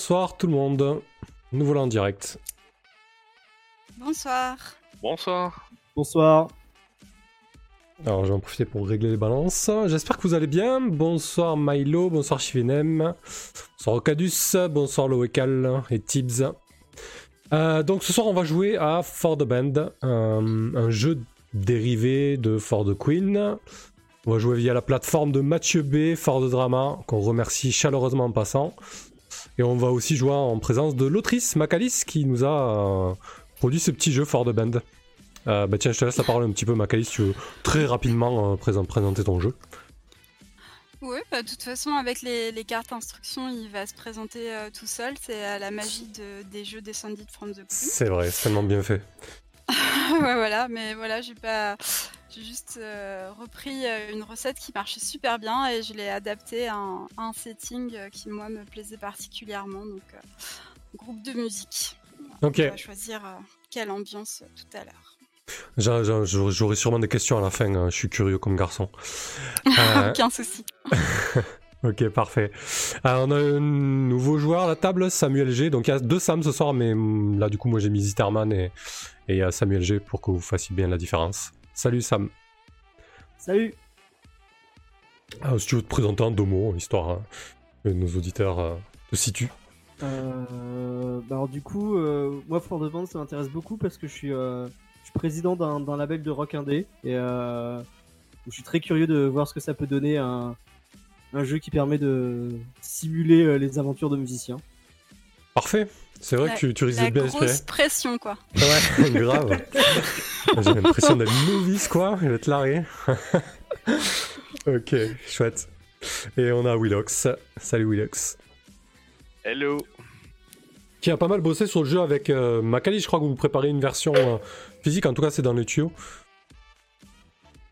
Bonsoir tout le monde. Nous voilà en direct. Bonsoir. Bonsoir. Bonsoir. Alors, je vais en profiter pour régler les balances. J'espère que vous allez bien. Bonsoir Milo, bonsoir Chivinem, bonsoir Ocadus, bonsoir Loekal et Tibbs. Euh, donc ce soir, on va jouer à For the Band, un, un jeu dérivé de For the Queen. On va jouer via la plateforme de Mathieu B, For the Drama, qu'on remercie chaleureusement en passant. Et on va aussi jouer en présence de l'autrice Macalis qui nous a euh, produit ce petit jeu For the Band. Euh, bah tiens, je te laisse la parole un petit peu, Macalis, si tu veux très rapidement euh, présent- présenter ton jeu. Oui, bah, de toute façon, avec les, les cartes instructions, il va se présenter euh, tout seul. C'est euh, la magie de- des jeux Descended from the Queen. C'est vrai, c'est tellement bien fait. ouais, voilà, mais voilà, j'ai pas. J'ai juste euh, repris euh, une recette qui marchait super bien et je l'ai adaptée à un, à un setting euh, qui, moi, me plaisait particulièrement. Donc, euh, groupe de musique. Ok, On va choisir euh, quelle ambiance tout à l'heure. J'a- j'a- j'aurai sûrement des questions à la fin, hein, je suis curieux comme garçon. Aucun souci. ok, parfait. Euh, on a un nouveau joueur à la table, Samuel G. Donc il y a deux Sam ce soir, mais hum, là du coup moi j'ai mis Zitterman et et Samuel G pour que vous fassiez bien la différence. Salut Sam. Salut. Ah, si tu veux te présenter en deux mots, histoire hein, que nos auditeurs euh, te situent. Euh, bah alors du coup, euh, moi For the Band ça m'intéresse beaucoup parce que je suis, je suis président d'un d'un label de rock indé et je suis très curieux de voir ce que ça peut donner un, un jeu qui permet de simuler les aventures de musiciens. Parfait. C'est vrai La- que tu, tu risques d'être bien inspiré. grosse pression, quoi. Ouais, grave. J'ai l'impression d'être novice, quoi. Il va être largué. ok, chouette. Et on a Willox. Salut Willox. Hello. Qui a pas mal bossé sur le jeu avec euh, Macali. Je crois que vous préparez une version euh, physique. En tout cas, c'est dans le tuyau.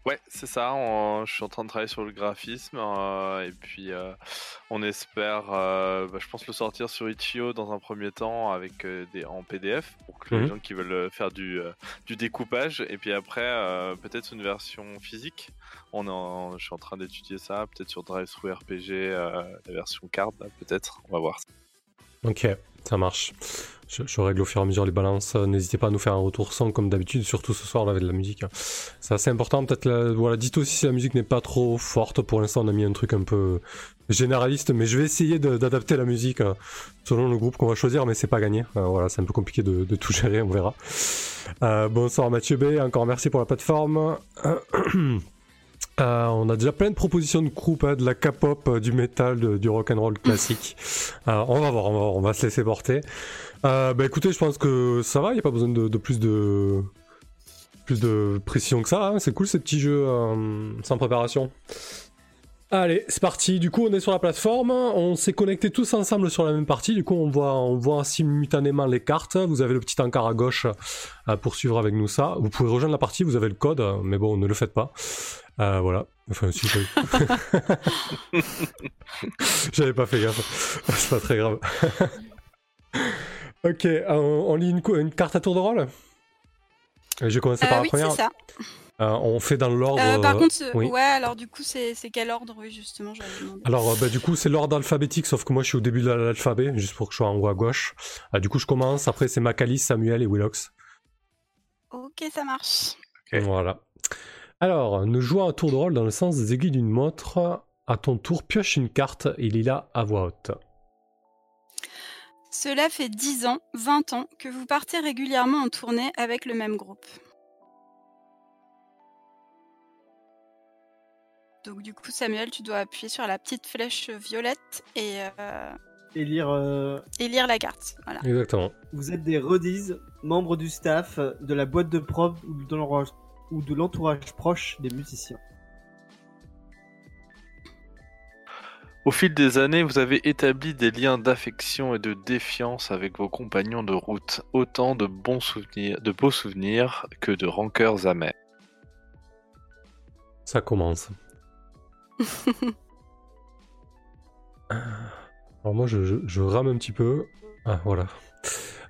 Ouais, c'est ça. on- je suis en train de travailler sur le graphisme euh, et puis euh, on espère, euh, bah, je pense le sortir sur Itch.io dans un premier temps avec des en PDF pour que Mhm. les gens qui veulent faire du du découpage et puis après peut-être une version physique. On est en- je suis en train d'étudier ça, peut-être sur DriveThru RPG, euh, la version card, peut-être. On va voir. Ok, ça marche. Je, règle au fur et à mesure les balances. N'hésitez pas à nous faire un retour son comme d'habitude, surtout ce soir là, avec de la musique. C'est assez important. Peut-être, voilà, dites aussi si la musique n'est pas trop forte. Pour l'instant, on a mis un truc un peu généraliste, mais je vais essayer d'adapter la musique euh, selon le groupe qu'on va choisir, mais c'est pas gagné. Euh, voilà, c'est un peu compliqué de, de tout gérer, on verra. Euh, bonsoir Mathieu B, encore merci pour la plateforme. Euh, on a déjà plein de propositions de groupe, hein, de la K-pop, euh, du métal, de- du rock and roll classique. Euh, on va voir, on va, se laisser porter. Euh, bah écoutez, je pense que ça va, il n'y a pas besoin de, plus de plus précision que ça. hein. C'est cool ces petits jeux euh, sans préparation. Allez, c'est parti. Du coup, on est sur la plateforme. On s'est connectés tous ensemble sur la même partie. Du coup, on voit, on voit simultanément les cartes. Vous avez le petit encart à gauche euh, pour suivre avec nous ça. Vous pouvez rejoindre la partie. Vous avez le code, mais bon, ne le faites pas. Euh, voilà. Enfin, si. J'avais pas fait gaffe. C'est pas très grave. ok, euh, on, on lit une, carte à tour de rôle? Je vais commencer Euh, par la oui, première. c'est ça. Euh, on fait dans l'ordre. Euh, par contre, euh, oui. ouais, alors du coup, c'est quel ordre, oui, justement. Alors, euh, bah, du coup, c'est l'ordre alphabétique, sauf que moi, je suis au début de l'alphabet, juste pour que je sois en haut à gauche. Euh, du coup, je commence. Après, c'est Macalis, Samuel et Willox. Ok, ça marche. Ok. Voilà. Alors, nous jouons un tour de rôle dans le sens des aiguilles d'une montre. À ton tour, pioche une carte et lis-la à voix haute. Cela fait 10 ans, 20 ans que vous partez régulièrement en tournée avec le même groupe. Donc du coup, Samuel, tu dois appuyer sur la petite flèche violette et, euh, Et lire, euh, et lire la carte. Voilà. Exactement. vous êtes des Rodies, membres du staff, de la boîte de prod ou de l'entourage- ou de l'entourage proche des musiciens. Au fil des années, vous avez établi des liens d'affection et de défiance avec vos compagnons de route, autant de bons souvenirs, de beaux souvenirs que de rancœurs amères. Ça commence. Alors moi, je, je- je rame un petit peu. Ah, voilà.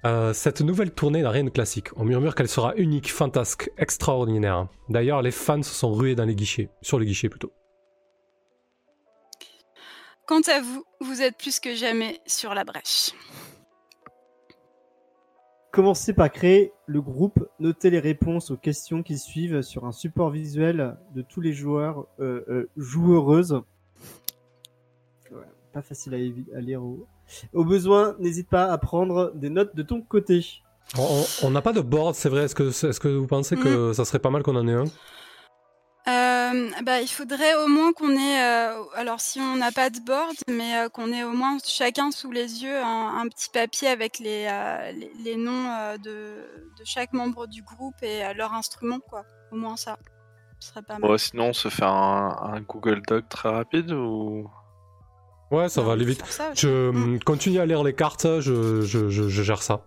Euh, cette nouvelle tournée n'a rien de classique. On murmure qu'elle sera unique, fantasque, extraordinaire. D'ailleurs, les fans se sont rués dans les guichets, sur les guichets plutôt. Quant à vous, vous êtes plus que jamais sur la brèche. Commencez par créer le groupe, notez les réponses aux questions qui suivent sur un support visuel de tous les joueurs, euh, euh, joueuses. Ouais, pas facile à, à lire. Au... au besoin, n'hésite pas à prendre des notes de ton côté. On- n'a pas de board, c'est vrai. Est-ce que, vous pensez que ça serait pas mal qu'on en ait un? Euh, bah, il faudrait au moins qu'on ait, euh, alors si on n'a pas de board, mais euh, qu'on ait au moins chacun sous les yeux un, un petit papier avec les, euh, les, les noms euh, de, de chaque membre du groupe et euh, leur instrument, quoi. Au moins ça. Ce serait pas mal. Bon, sinon, on se fait un, un Google Doc très rapide ou. Ouais, ça On va aller vite. ça. Je Mm. continue à lire les cartes, je, je, je, je gère ça.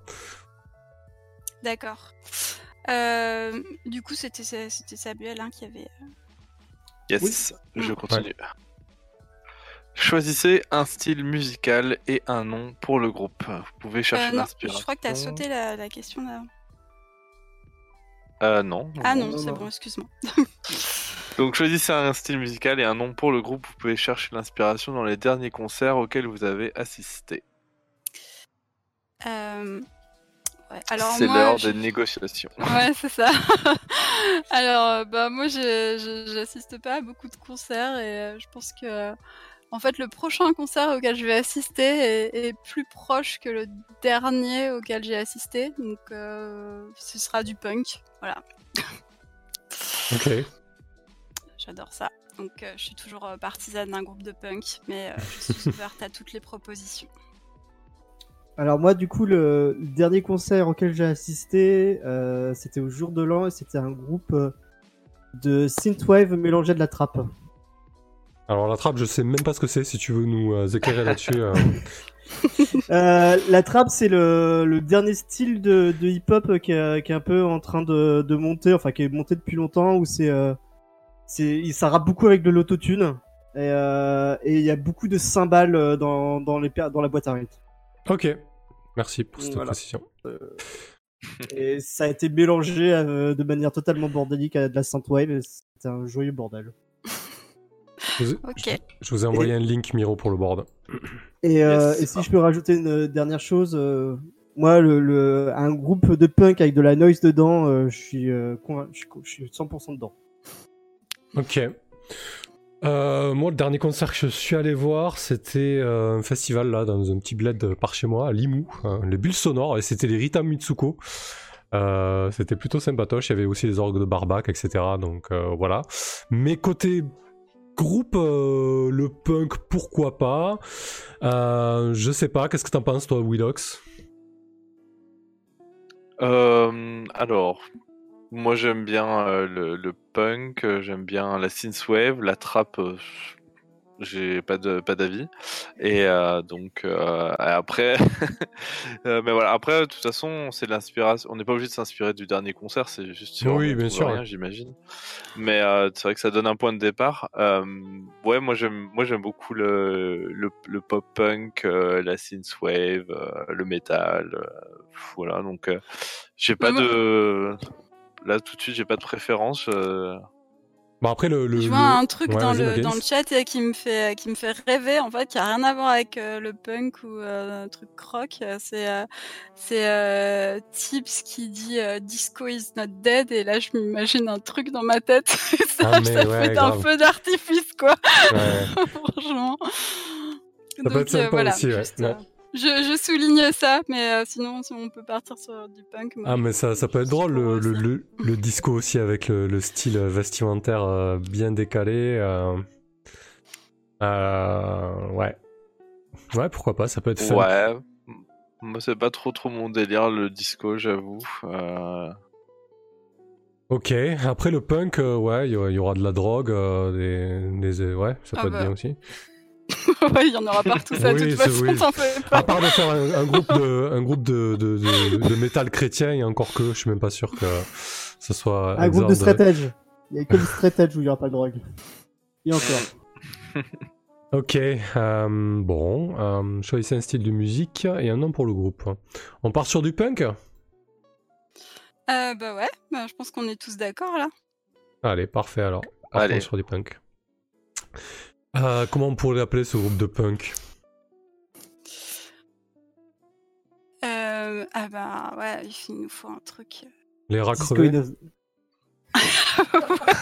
D'accord. Euh, du coup, c'était c'était Samuel hein, qui avait. Yes, Oui. je Mm. continue. Choisissez un style musical et un nom pour le groupe. Vous pouvez chercher Euh, non, l'inspiration. je crois que t'as sauté la, la question là. Euh, non. Ah non, non, c'est bon, excuse-moi. Donc choisissez un style musical et un nom pour le groupe. Vous pouvez chercher l'inspiration dans les derniers concerts auxquels vous avez assisté. Euh, ouais. Alors C'est moi, l'heure je- des négociations. Ouais, c'est ça. Alors, euh, bah moi, j'assiste pas à beaucoup de concerts et euh, je pense que, en fait, le prochain concert auquel je vais assister est, est plus proche que le dernier auquel j'ai assisté. Donc, euh, ce sera du punk. Voilà, Ok. j'adore ça. Donc, euh, je suis toujours euh, partisane d'un groupe de punk, mais euh, je suis ouverte à toutes les propositions. Alors moi, du coup, le, dernier concert auquel j'ai assisté, euh, c'était au jour de l'an et c'était un groupe de synthwave mélangé de la trappe. Alors la trappe, je sais même pas ce que c'est. Si tu veux nous euh, éclairer là-dessus. euh. Euh, la trappe, c'est le, le dernier style de, de hip-hop qui, est- qui est un peu en train de, de monter, enfin qui est monté depuis longtemps, où c'est, c'est, ça rappe beaucoup avec de l'autotune et il y a beaucoup de cymbales dans, dans, les, per- dans la boîte à rythme. Ok. Merci pour cette Voilà. précision. Et ça a été mélangé de manière totalement bordélique à de la synthwave. C'était un joyeux bordel. Je vous ai, Ok. je vous ai envoyé un link Miro pour le board. Et, euh, Yes. et si je peux rajouter une euh, dernière chose, euh, moi, le, le- un groupe de punk avec de la noise dedans, euh, je suis, euh, convain- je suis, je suis 100% dedans. Ok. Euh, moi, le dernier concert que je suis allé voir, c'était euh, un festival là, dans un petit bled par chez moi, à Limoux, hein, les bulles sonores, et c'était les Rita Mitsuko. Euh, c'était plutôt sympatoche. Il y avait aussi les orgues de Barbac, etc. Donc euh, voilà. Mais côté groupe, euh, le punk, pourquoi pas euh, Je sais pas. Qu'est-ce que t'en penses, toi, Widox Euh, alors, moi j'aime bien euh, le, punk, j'aime bien la synthwave, la trap, j'ai pas de pas d'avis. Et euh, donc euh, après, euh, mais voilà. Après, de toute façon, c'est de l'inspiration. On n'est pas obligé de s'inspirer du dernier concert, c'est juste on Oui, bien sûr, ouais. j'imagine. Mais euh, c'est vrai que ça donne un point de départ. Euh, ouais, moi j'aime, moi j'aime beaucoup le, le, le pop punk, euh, la synthwave, euh, le metal. euh, voilà, donc euh, j'ai pas Mais moi- de. Là tout de suite, j'ai pas de préférence. Euh, Bon, après, le. le Je vois le- un truc Ouais, dans, le, dans le chat euh, qui me fait qui me fait rêver en fait qui a rien à voir avec euh, le punk ou euh, un truc rock Euh, c'est euh, c'est euh, Tips qui dit euh, disco is not dead et là je m'imagine un truc dans ma tête ça, Ah, ça ouais, fait un feu d'artifice quoi Ouais. franchement Ça peut être sympa aussi, ouais. juste, Ouais. Je, je souligne ça mais euh, sinon si on peut partir sur du punk moi, Ah, mais ça, ça peut être drôle, le, le, aussi. le, le disco aussi avec le, le style vestimentaire euh, bien décalé. euh, euh, ouais. Ouais, pourquoi pas, ça peut être fun. Ouais. Moi, c'est pas trop trop mon délire le disco, j'avoue. Euh, Ok, après le punk, euh, ouais, il y, aura- il y aura de la drogue, euh, des, des- ouais, ça Ah peut être bah. bien aussi. Ouais, il y en aura partout ça de Oui, toute c'est- façon oui. t'en fais À pas part de faire un, un groupe de, un groupe de, de, de, de métal chrétien, et encore que, je suis même pas sûr que ce soit. Un groupe de edge. Il y a que le straight edge où il n'y aura pas de drogue. Et encore. Ok, euh, bon, euh, choisissez un style de musique et un nom pour le groupe. On part sur du punk? Euh, bah ouais, bah, je pense qu'on est tous d'accord là. Allez, parfait alors. Partons Allez. sur du punk. Euh, comment on pourrait l'appeler ce groupe de punk? Euh, ah bah ouais, il nous faut un truc. Les rats crevés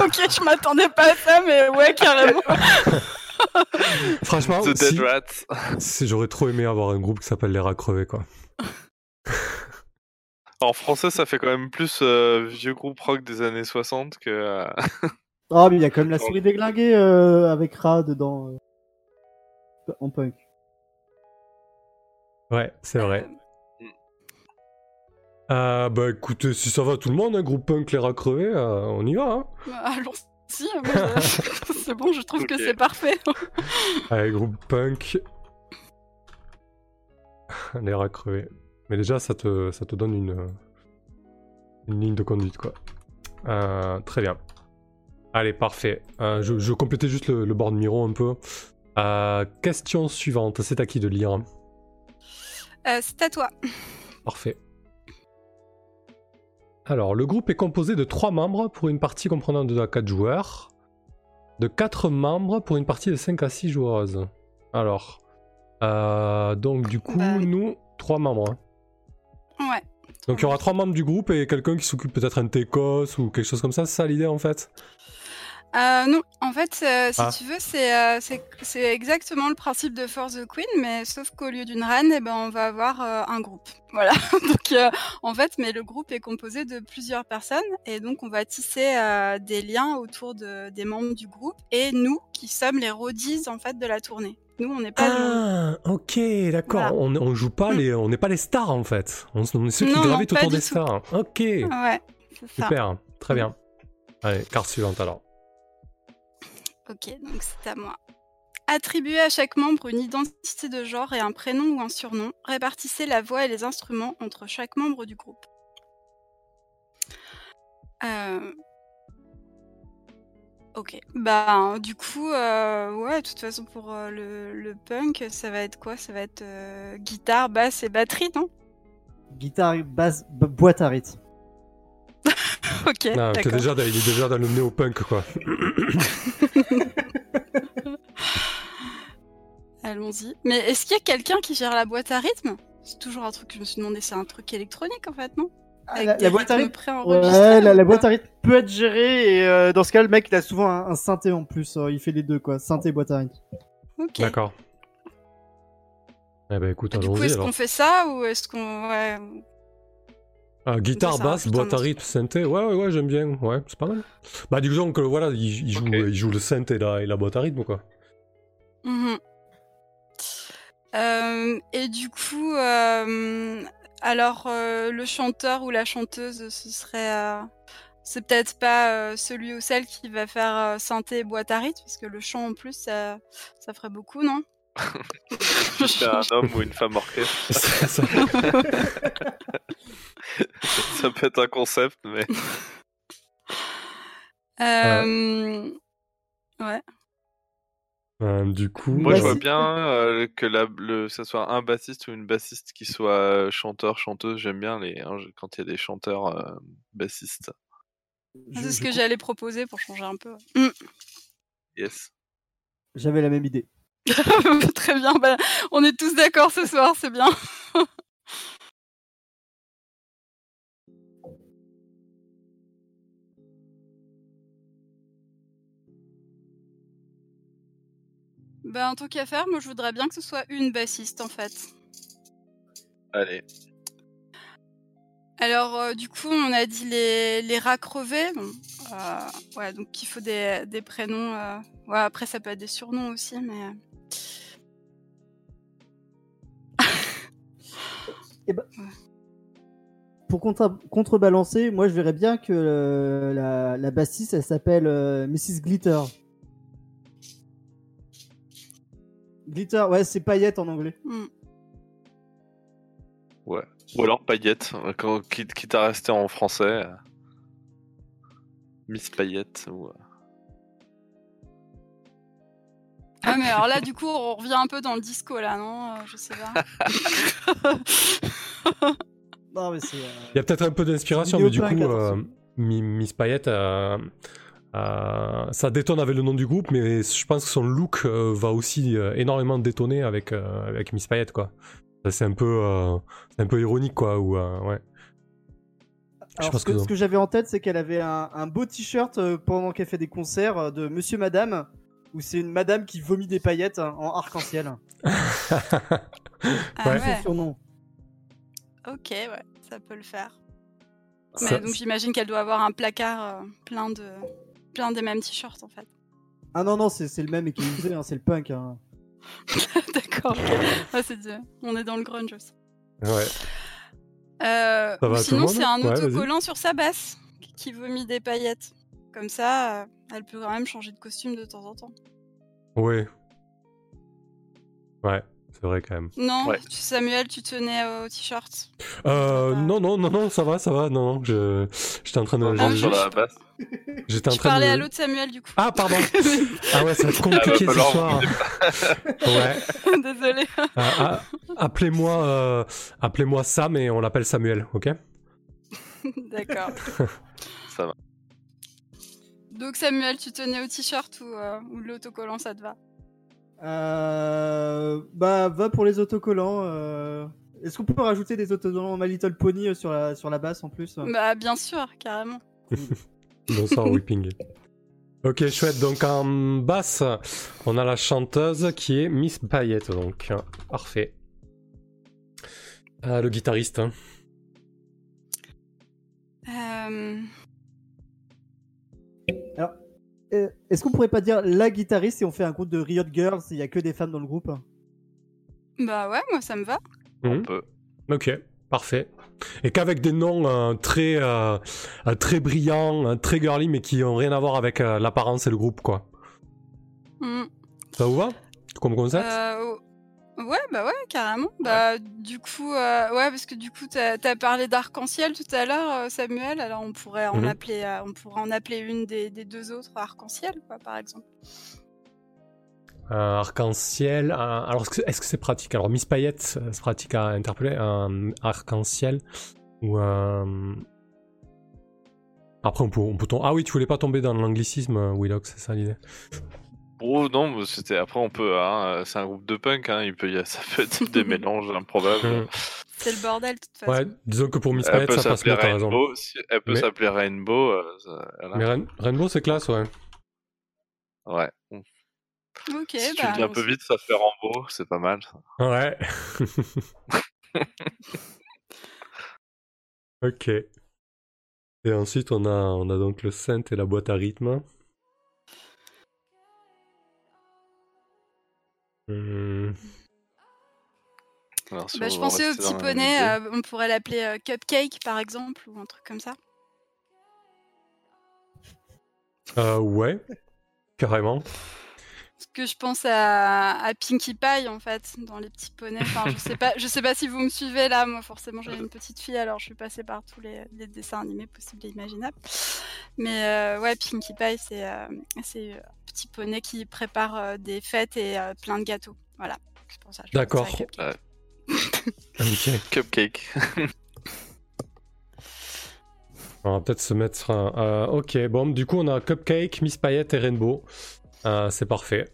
ok, je m'attendais pas à ça, mais ouais, carrément. Franchement, The si- Dead Rats. si j'aurais trop aimé avoir un groupe qui s'appelle les rats crevés, quoi. En français, ça fait quand même plus euh, vieux groupe rock des années 60 que. Ah, mais il y a quand même la souris déglinguée euh, avec Ra dedans. euh, En punk. Ouais, c'est vrai. Euh, bah écoutez, si ça va tout le monde, un groupe punk les rats crevés, euh, on y va, hein Bah, Allons-y, moi, je- c'est bon, je trouve que c'est parfait. Allez, groupe punk. les rats crevés. Mais déjà, ça te, ça te donne une, une ligne de conduite, quoi. Euh, très bien. Allez, parfait. Euh, je, je complétais juste le, le board Miro un peu. Euh, question suivante, c'est à qui de lire? Euh, c'est à toi. Parfait. Alors, le groupe est composé de 3 membres pour une partie comprenant 2 à 4 joueurs, de 4 membres pour une partie de 5 à 6 joueuses. Alors, euh, donc du coup, Bah nous, 3 membres. hein. Ouais. Donc il y aura 3 membres du groupe et quelqu'un qui s'occupe peut-être un Técos ou quelque chose comme ça, c'est ça l'idée en fait? Euh, non, en fait, euh, si Ah. tu veux, c'est euh, c'est- exactement le principe de For the Queen, mais sauf qu'au lieu d'une reine, eh ben, on va avoir un groupe. Voilà. donc, en fait, mais le groupe est composé de plusieurs personnes, et donc on va tisser des liens autour de, des membres du groupe, et nous, qui sommes les roadies en fait de la tournée. Nous, on n'est pas. Ah, ok, d'accord. Voilà. On, on joue pas Mm. les, on n'est pas les stars en fait. On, on est ceux qui Non, gravitent autour des tout. stars. Ok, Ouais, c'est ça. super, très bien. Allez, carte suivante alors. Ok, donc c'est à moi. Attribuez à chaque membre une identité de genre et un prénom ou un surnom. Répartissez la voix et les instruments entre chaque membre du groupe. Euh, Ok, bah du coup, euh, ouais, de toute façon pour euh, le, le punk, ça va être quoi? Ça va être euh, guitare, basse et batterie, non? Guitare, basse, bo- boîte à rythme. Ok, t'es d'accord. déjà, dans- il est déjà dans le néo-punk quoi. Allons-y. Mais est-ce qu'il y a quelqu'un qui gère la boîte à rythme? C'est toujours un truc que je me suis demandé, c'est un truc électronique en fait, non? Avec la, boîte à rythme Ouais, la, boîte à rythme peut être gérée et euh, dans ce cas, le mec il a souvent un, un synthé en plus. euh, il fait les deux quoi, synthé et boîte à rythme. Ok. D'accord. Eh ben écoute, Du coup, est-ce qu'on fait ça ou est-ce qu'on. Ouais. Ah, guitare, ça basse, boîte à rythme, synthé, ouais, ouais, ouais, j'aime bien, ouais, c'est pas mal. Bah, disons que voilà, il, il joue, il joue le synthé et la, et la boîte à rythme, quoi. Mhm. Euh, et du coup, euh, alors euh, le chanteur ou la chanteuse, ce serait. euh, c'est peut-être pas euh, celui ou celle qui va faire euh, synthé et boîte à rythme, parce que le chant en plus, ça, ça ferait beaucoup, non? C'est un homme ou une femme orchestre. Ça- ça- ça peut être un concept, mais. Euh, Ouais. Euh, du coup, Moi, je vois bien euh, que la, le, ça soit un bassiste ou une bassiste qui soit euh, chanteur, chanteuse. J'aime bien les, hein, quand il y a des chanteurs euh, bassistes. Je- C'est ce je que j'allais proposer pour changer un peu. Mm. Yes. J'avais la même idée. Très bien, bah, on est tous d'accord ce soir, c'est bien. Bah, en tant qu'à faire, moi je voudrais bien que ce soit une bassiste en fait. Allez. Alors, euh, du coup, on a dit les, les rats crevés. Bon, euh, ouais, donc il faut des, des prénoms. euh, Ouais, après, ça peut être des surnoms aussi, mais. Pour contre- contrebalancer, moi je verrais bien que euh, la, la bassiste elle s'appelle euh, Mrs. Glitter. Glitter, ouais, c'est paillette en anglais. hmm. Ouais. Ou alors Paillette, euh, quand, quitte, quitte à rester en français. euh, Miss Paillette. Ou... euh, Ah, mais alors là, du coup, on revient un peu dans le disco là, non Euh, Je sais pas. Non, mais c'est. euh, il y a peut-être un peu d'inspiration, mais du coup, euh, Miss Payette, euh, Euh, ça détonne avec le nom du groupe, mais je pense que son look euh, va aussi euh, énormément détonner avec, euh, avec Miss Payette, quoi. Ça, C'est un peu, euh, c'est un peu ironique, quoi. Ou euh, ouais. Alors, ce que, que- que j'avais en tête, c'est qu'elle avait un, un beau t-shirt euh, pendant qu'elle fait des concerts de Monsieur Madame, où c'est une madame qui vomit des paillettes hein, en arc-en-ciel. Ah Ouais. Son ouais. surnom. Ok, ouais, ça peut le faire. Ça- Mais donc j'imagine qu'elle doit avoir un placard euh, plein de plein des mêmes t-shirts en fait. Ah non, non, c'est c'est le même et qui est usé, hein, c'est le punk. hein. D'accord. Ouais. On est dans le grunge aussi. ouais. Euh, ou sinon, c'est un Ouais, vas-y. autocollant sur sa basse qui- vomit des paillettes. Comme ça, euh, elle peut quand même changer de costume de temps en temps. Ouais. Ouais, c'est vrai quand même. Non, Ouais. tu- Samuel, tu tenais au t-shirt. Euh, non, non, non, non, ça va, ça va. Non, non, je, j'étais en train de. Ah, sur j'étais la basse. j'étais en Je train parlais de. à l'autre Samuel du coup. Ah, pardon. Ah ouais, ça va être compliqué bah, ce soir. Ouais. Désolé. Ah, ah, appelez-moi, euh, appelez-moi Sam et on l'appelle Samuel, ok? D'accord. Ça va. Donc Samuel, tu tenais au t-shirt ou, euh, ou l'autocollant, ça te va? Euh, bah, va pour les autocollants. euh. Est-ce qu'on peut rajouter des autocollants My Little Pony euh, sur la, sur la basse en plus Bah bien sûr, carrément. Bonsoir Whipping. Ok, chouette. Donc en basse, on a la chanteuse qui est Miss Payette, donc parfait. Ah, le guitariste. hein. Euh, Est-ce qu'on pourrait pas dire la guitariste si on fait un groupe de Riot Girls Il y a que des femmes dans le groupe? Bah ouais, moi ça me va. On Mhm. peut. Ok, parfait. Et qu'avec des noms euh, très, euh, très brillants, très girly, mais qui ont rien à voir avec euh, l'apparence et le groupe, quoi. Mm. Ça vous va? Comme concept? Ouais, bah ouais, carrément. Bah du coup, euh, ouais, parce que du coup, t'as as parlé d'arc-en-ciel tout à l'heure, euh, Samuel. Alors on pourrait en Mhm. appeler, euh, on pourrait en appeler une des, des deux autres arc-en-ciel, quoi, par exemple. Arc-en-ciel. Alors, est-ce que c'est pratique? Alors, Miss Payette, c'est pratique à interpeller. Un arc-en-ciel ou. Après, on peut, on peut tom- Ah oui, tu voulais pas tomber dans l'anglicisme, Willock, c'est ça l'idée? Oh non, c'était après on peut. Hein, c'est un groupe de punk. Hein, il peut y a... ça peut être des mélanges improbables. C'est le bordel, de toute façon. Ouais, disons que pour Miss peut ça passe mieux. Rainbow. si- Elle peut Mais- s'appeler Rainbow. euh, ça- voilà. Mais Rain- Rainbow, c'est classe, ouais. Ouais. Ok, si tu bah, le dis un peu vite, ça fait Rambo. C'est pas mal. ça. Ouais. ok. Et ensuite, on a, on a donc le synth et la boîte à rythme. Hmm. Alors, si Bah, je pensais au petit poney, euh, on pourrait l'appeler euh, Cupcake par exemple, ou un truc comme ça. Euh, ouais. Carrément. Parce que je pense à, à Pinkie Pie en fait, dans les petits poneys. Enfin, je sais pas, je sais pas si vous me suivez là. Moi, forcément, j'ai une petite fille, alors je suis passée par tous les, les dessins animés possibles et imaginables. Mais euh, ouais, Pinkie Pie, c'est euh, c'est un petit poney qui prépare euh, des fêtes et euh, plein de gâteaux. Voilà. C'est pour ça. je D'accord. Cupcake. Ok. Cupcake. On va peut-être se mettre. un- euh, ok, bon, du coup, on a Cupcake, Miss Payette et Rainbow. Euh, c'est parfait.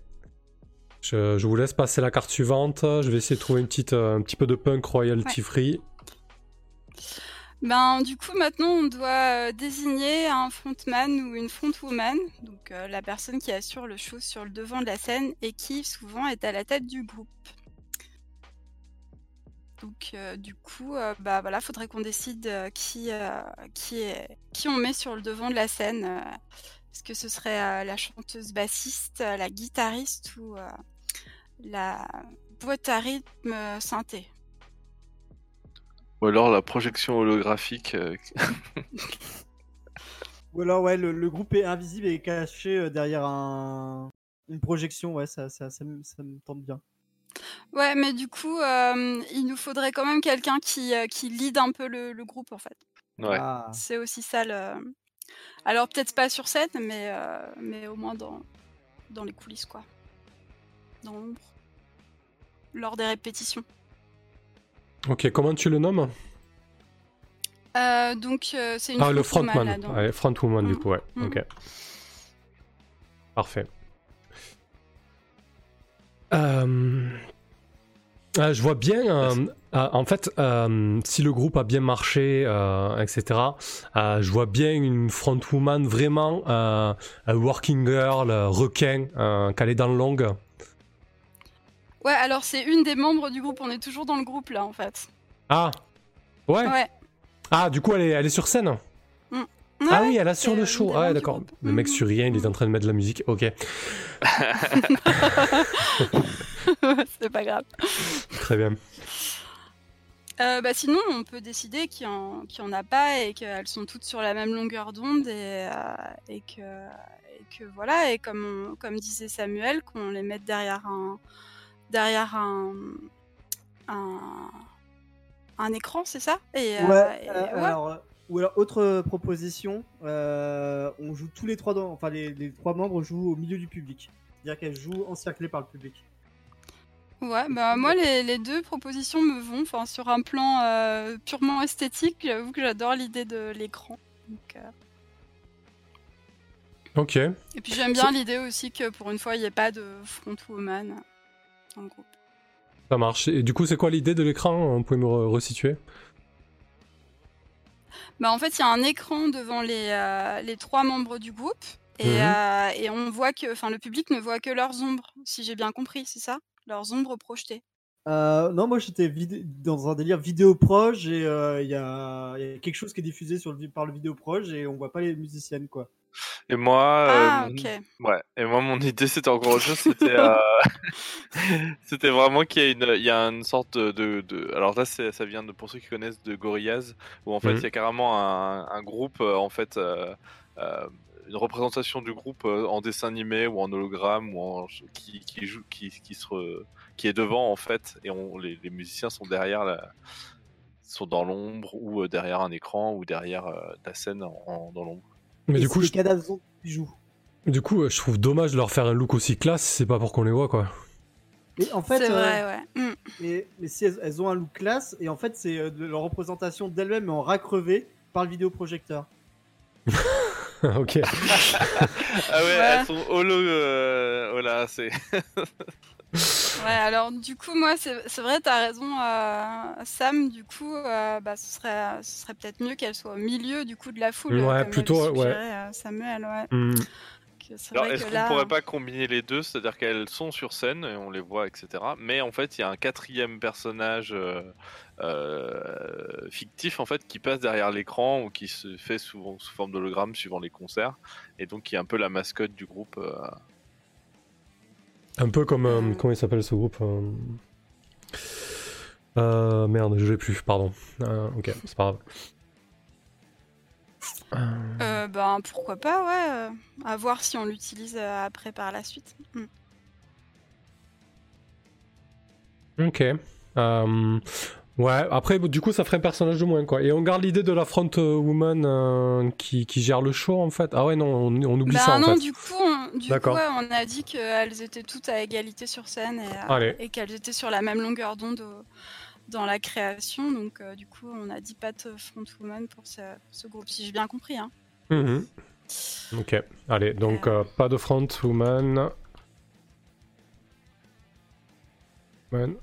Je, je vous laisse passer la carte suivante. Je vais essayer de trouver une petite, euh, un petit peu de punk royalty free. Ben, du coup, maintenant, on doit euh, désigner un frontman ou une frontwoman, donc euh, la personne qui assure le show sur le devant de la scène et qui souvent est à la tête du groupe. Donc, euh, du coup, euh, bah voilà, faudrait qu'on décide qui, qui, est, qui on met sur le devant de la scène. Est-ce que ce serait la chanteuse bassiste, la guitariste ou la boîte à rythme synthé? Ou alors la projection holographique. euh, Ou alors, ouais, le, le groupe est invisible et caché euh, derrière un... une projection. Ouais, ça, ça, ça, me- ça me tente bien. Ouais, mais du coup, euh, il nous faudrait quand même quelqu'un qui, euh, qui lead un peu le, le groupe, en fait. Ouais. Ah. C'est aussi ça le... Alors, peut-être pas sur scène, mais, euh, mais au moins dans, dans les coulisses, quoi. Dans l'ombre. Lors des répétitions. Ok, comment tu le nommes Euh, donc, euh, c'est une Ah, le frontman. là, dans- Ouais, frontwoman, du Mm. coup, ouais. Mm. Ok. Parfait. Euh, euh, je vois bien, euh, euh, en fait, si le groupe a bien marché, etc., je vois bien une frontwoman vraiment un working girl, requin, euh, calé dans le long. Ouais, alors c'est une des membres du groupe, on est toujours dans le groupe là en fait. Ah Ouais, Ouais. Ah, du coup, elle est, elle est sur scène Ah Ouais, oui, elle assure c'est le show. Ah, du d'accord. Le mec Mhm. sur rien, il est en train de mettre de la musique. Ok, c'est pas grave. très bien. Euh, bah sinon, on peut décider qu'il y, en- a pas et qu'elles sont toutes sur la même longueur d'onde et, euh, et, que, et que voilà, et comme, on- comme disait Samuel, qu'on les mette derrière un, derrière un, un, un écran, c'est ça? Et, euh, Ouais, et- euh, ouais. alors, euh, ou alors autre proposition, euh, on joue tous les trois, dans, enfin les, les trois membres jouent au milieu du public. C'est-à-dire qu'elles jouent encerclées par le public. Ouais, bah moi les, les deux propositions me vont. Enfin, sur un plan euh, purement esthétique, j'avoue que j'adore l'idée de l'écran. Donc, euh, Ok. Et puis j'aime bien l'idée aussi que pour une fois il n'y ait pas de front woman le groupe. Ça marche. Et du coup, c'est quoi l'idée de l'écran Vous pouvez me re- resituer Bah en fait il y a un écran devant les, euh, les trois membres du groupe et, Mhm. euh, et on voit que, enfin le public ne voit que leurs ombres, si j'ai bien compris, c'est ça? Leurs ombres projetées. Euh, non, moi j'étais dans un délire vidéo proche et euh, il y, a, il y a quelque chose qui est diffusé sur le, vi- par le vidéo proche et on voit pas les musiciennes quoi. Et moi, Ah euh, ok. ouais. Et moi, mon idée, c'était encore autre chose. C'était, euh, c'était vraiment qu'il y a une, il y a une sorte de, de, de- alors là, c'est, ça vient de pour ceux qui connaissent de Gorillaz, où en fait, il y a carrément un, un groupe, euh, en fait, euh, euh, une représentation du groupe en dessin animé ou en hologramme ou en, qui, qui joue, qui, qui se, re- qui est devant en fait, et on, les, les musiciens sont derrière la, sont dans l'ombre ou derrière un écran ou derrière euh, la scène en- en- dans l'ombre. Mais Et du coup, les je... cadavres qui jouent. du coup, je trouve dommage de leur faire un look aussi classe c'est pas pour qu'on les voit, quoi. Mais en fait, c'est euh, vrai, ouais. Mm. mais, mais si elles, elles ont un look classe et en fait c'est euh, de leur représentation d'elles-mêmes en racrevé par le vidéoprojecteur. ok. Ah ouais, Ouais. elles sont holo. Euh, voilà, c'est. Ouais, alors du coup, moi, c'est vrai, t'as raison, euh, Sam. Du coup, euh, bah, ce serait, ce serait peut-être mieux qu'elle soit au milieu du coup de la foule. Ouais, comme plutôt, ouais. euh, Samuel, ouais. Hmm. Alors, est-ce qu'on là, pourrait pas combiner les deux? C'est-à-dire qu'elles sont sur scène et on les voit, etc. Mais en fait, il y a un quatrième personnage euh, euh, fictif en fait qui passe derrière l'écran ou qui se fait souvent sous forme d'hologramme suivant les concerts et donc qui est un peu la mascotte du groupe. euh. Un peu comme. euh, Mm. comment il s'appelle ce groupe euh... euh, Merde, je l'ai plus, pardon. Euh, ok, c'est pas grave. Euh, ben pourquoi pas, ouais. à voir si on l'utilise après par la suite. Mm. Ok. Euh, ouais, après, du coup, ça ferait un personnage de moins, quoi. Et on garde l'idée de la front euh, woman euh, qui, qui gère le show, en fait. Ah ouais, non, on, on oublie Bah ça, en non, fait. du coup, on, du coup ouais, on a dit qu'elles étaient toutes à égalité sur scène et, euh, et qu'elles étaient sur la même longueur d'onde dans la création. Donc, euh, du coup, on a dit pas de front woman pour ce, groupe, si j'ai bien compris. Hein. Mhm. Ok, allez, donc euh, pas de front woman. Man.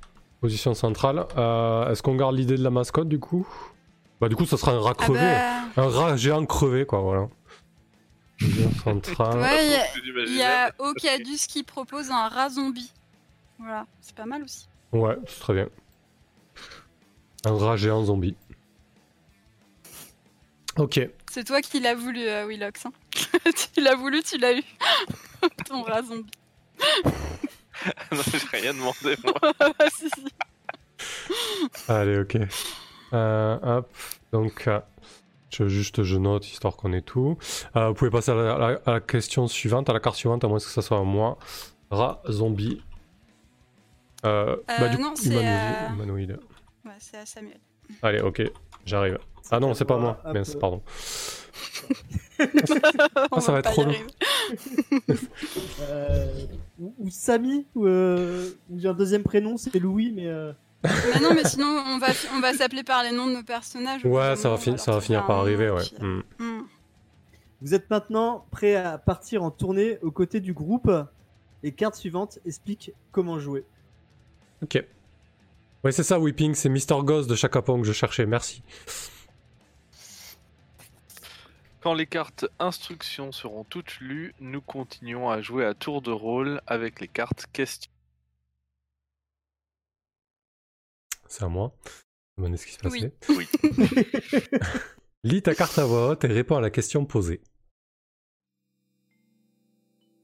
Position centrale. Euh, Est-ce qu'on garde l'idée de la mascotte, du coup? Bah, du coup, ça sera un rat Ah crevé. bah, Un rat géant crevé, quoi, voilà. Position centrale. Ouais, il a- y a Ocadus qui propose un rat zombie. Voilà, c'est pas mal aussi. Ouais, c'est très bien. Un rat géant zombie. Ok. C'est toi qui l'as voulu, euh, Willox. hein. tu l'as voulu, tu l'as eu. Ton rat zombie. non, j'ai rien demandé moi. Si, si. Allez, ok. Euh, hop, donc, euh, je, juste je note histoire qu'on ait tout. Euh, vous pouvez passer à la, à la- à la question suivante, à la carte suivante, à moins que ça soit à moi. Rat, zombie. Euh, bah, du non, c'est, humanoïde. euh, humanoïde. Ouais, c'est à Samuel. Allez, ok, j'arrive. Ah non, c'est pas moi, mince, pardon. On ça va être trop long. Euh, ou, ou Samy, ou, euh, ou j'ai un deuxième prénom, c'est Louis, mais euh, Mais non, mais sinon, on va, on va s'appeler par les noms de nos personnages. Ouais, ça va, ça va finir par arriver, ouais. puis- Hmm. Hmm. Vous êtes maintenant prêt à partir en tournée aux côtés du groupe. Les cartes suivantes expliquent comment jouer. Ok. Ouais, c'est ça, Whipping, c'est Mr. Ghost de Chakapong que je cherchais, merci. Quand les cartes instructions seront toutes lues, nous continuons à jouer à tour de rôle avec les cartes questions. C'est à moi. Demandez ce qui se passe. Oui. Oui. Lis ta carte à voix haute et réponds à la question posée.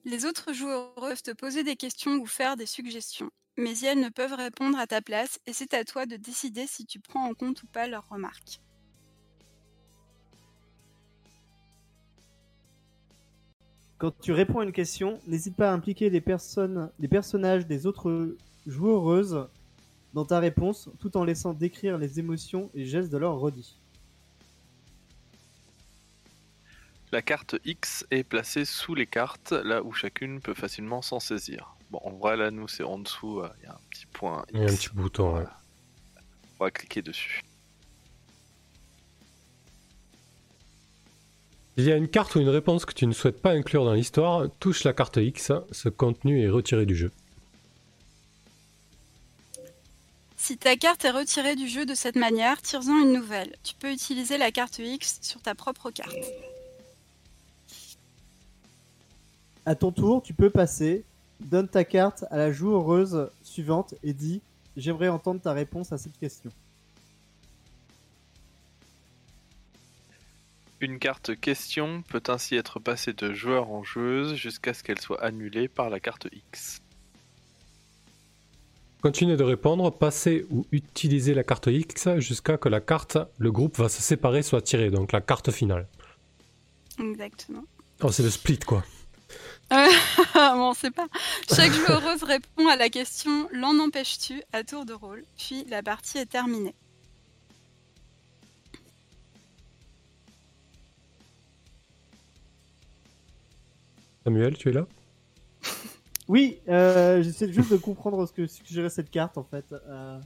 Les autres joueurs peuvent te poser des questions ou faire des suggestions, mais elles ne peuvent répondre à ta place et c'est à toi de décider si tu prends en compte ou pas leurs remarques. Quand tu réponds à une question, n'hésite pas à impliquer les, personnes, les personnages des autres joueuses dans ta réponse, tout en laissant décrire les émotions et gestes de leur redit. La carte X est placée sous les cartes, là où chacune peut facilement s'en saisir. Bon, en vrai, là, nous, c'est en dessous, euh, il y a un petit point X. Il y a un petit bouton, ouais. On va cliquer dessus. Il y a une carte ou une réponse que tu ne souhaites pas inclure dans l'histoire, touche la carte X, ce contenu est retiré du jeu. Si ta carte est retirée du jeu de cette manière, tire-en une nouvelle. Tu peux utiliser la carte X sur ta propre carte. À ton tour, tu peux passer, donne ta carte à la joueuse suivante et dis J'aimerais entendre ta réponse à cette question. Une carte question peut ainsi être passée de joueur en joueuse jusqu'à ce qu'elle soit annulée par la carte X. Continuez de répondre, passez ou utilisez la carte X jusqu'à que la carte, le groupe va se séparer, soit tirée, donc la carte finale. Exactement. Oh, c'est le split quoi. bon, on sait pas. Chaque joueuse répond à la question L'en empêches-tu? à tour de rôle, puis la partie est terminée. Samuel, tu es là? Oui, euh, j'essaie juste de comprendre ce que suggérait cette carte en fait. Euh,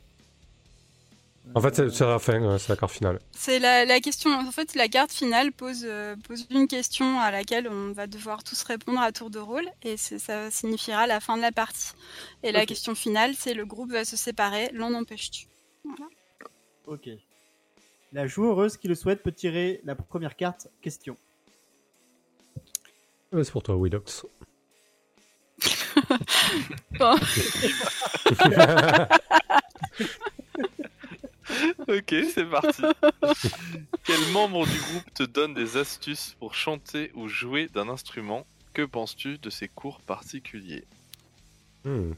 En fait, c'est c'est la fin, euh, c'est la carte finale. C'est la, la question. En fait, la carte finale pose, euh, pose une question à laquelle on va devoir tous répondre à tour de rôle, et ça signifiera la fin de la partie. Et la question finale, c'est le groupe va se séparer. L'en empêches-tu Ok. La joueuse qui le souhaite peut tirer la première carte question. Ouais, c'est pour toi. Bon. Ok, c'est parti. Quel membre du groupe te donne des astuces pour chanter ou jouer d'un instrument? Que penses-tu de ces cours particuliers? Hmm.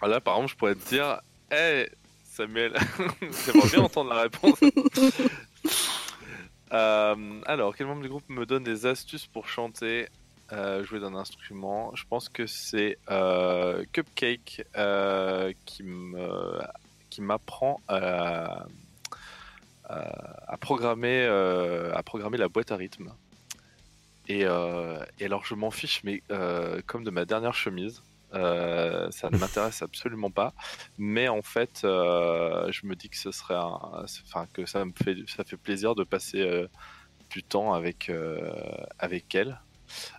Ah, Là, par exemple, je pourrais te dire Hé, Samuel, j'aimerais bien entendre la réponse. Euh, alors, quel membre du groupe me donne des astuces pour chanter, euh, jouer d'un instrument? Je pense que c'est euh, Cupcake qui m'apprend à, programmer la boîte à rythme. Et, et alors, je m'en fiche, mais comme de ma dernière chemise. Euh, ça ne m'intéresse absolument pas, mais en fait, euh, je me dis que ce serait, un, enfin que ça me fait, ça fait plaisir de passer euh, du temps avec euh, avec elle,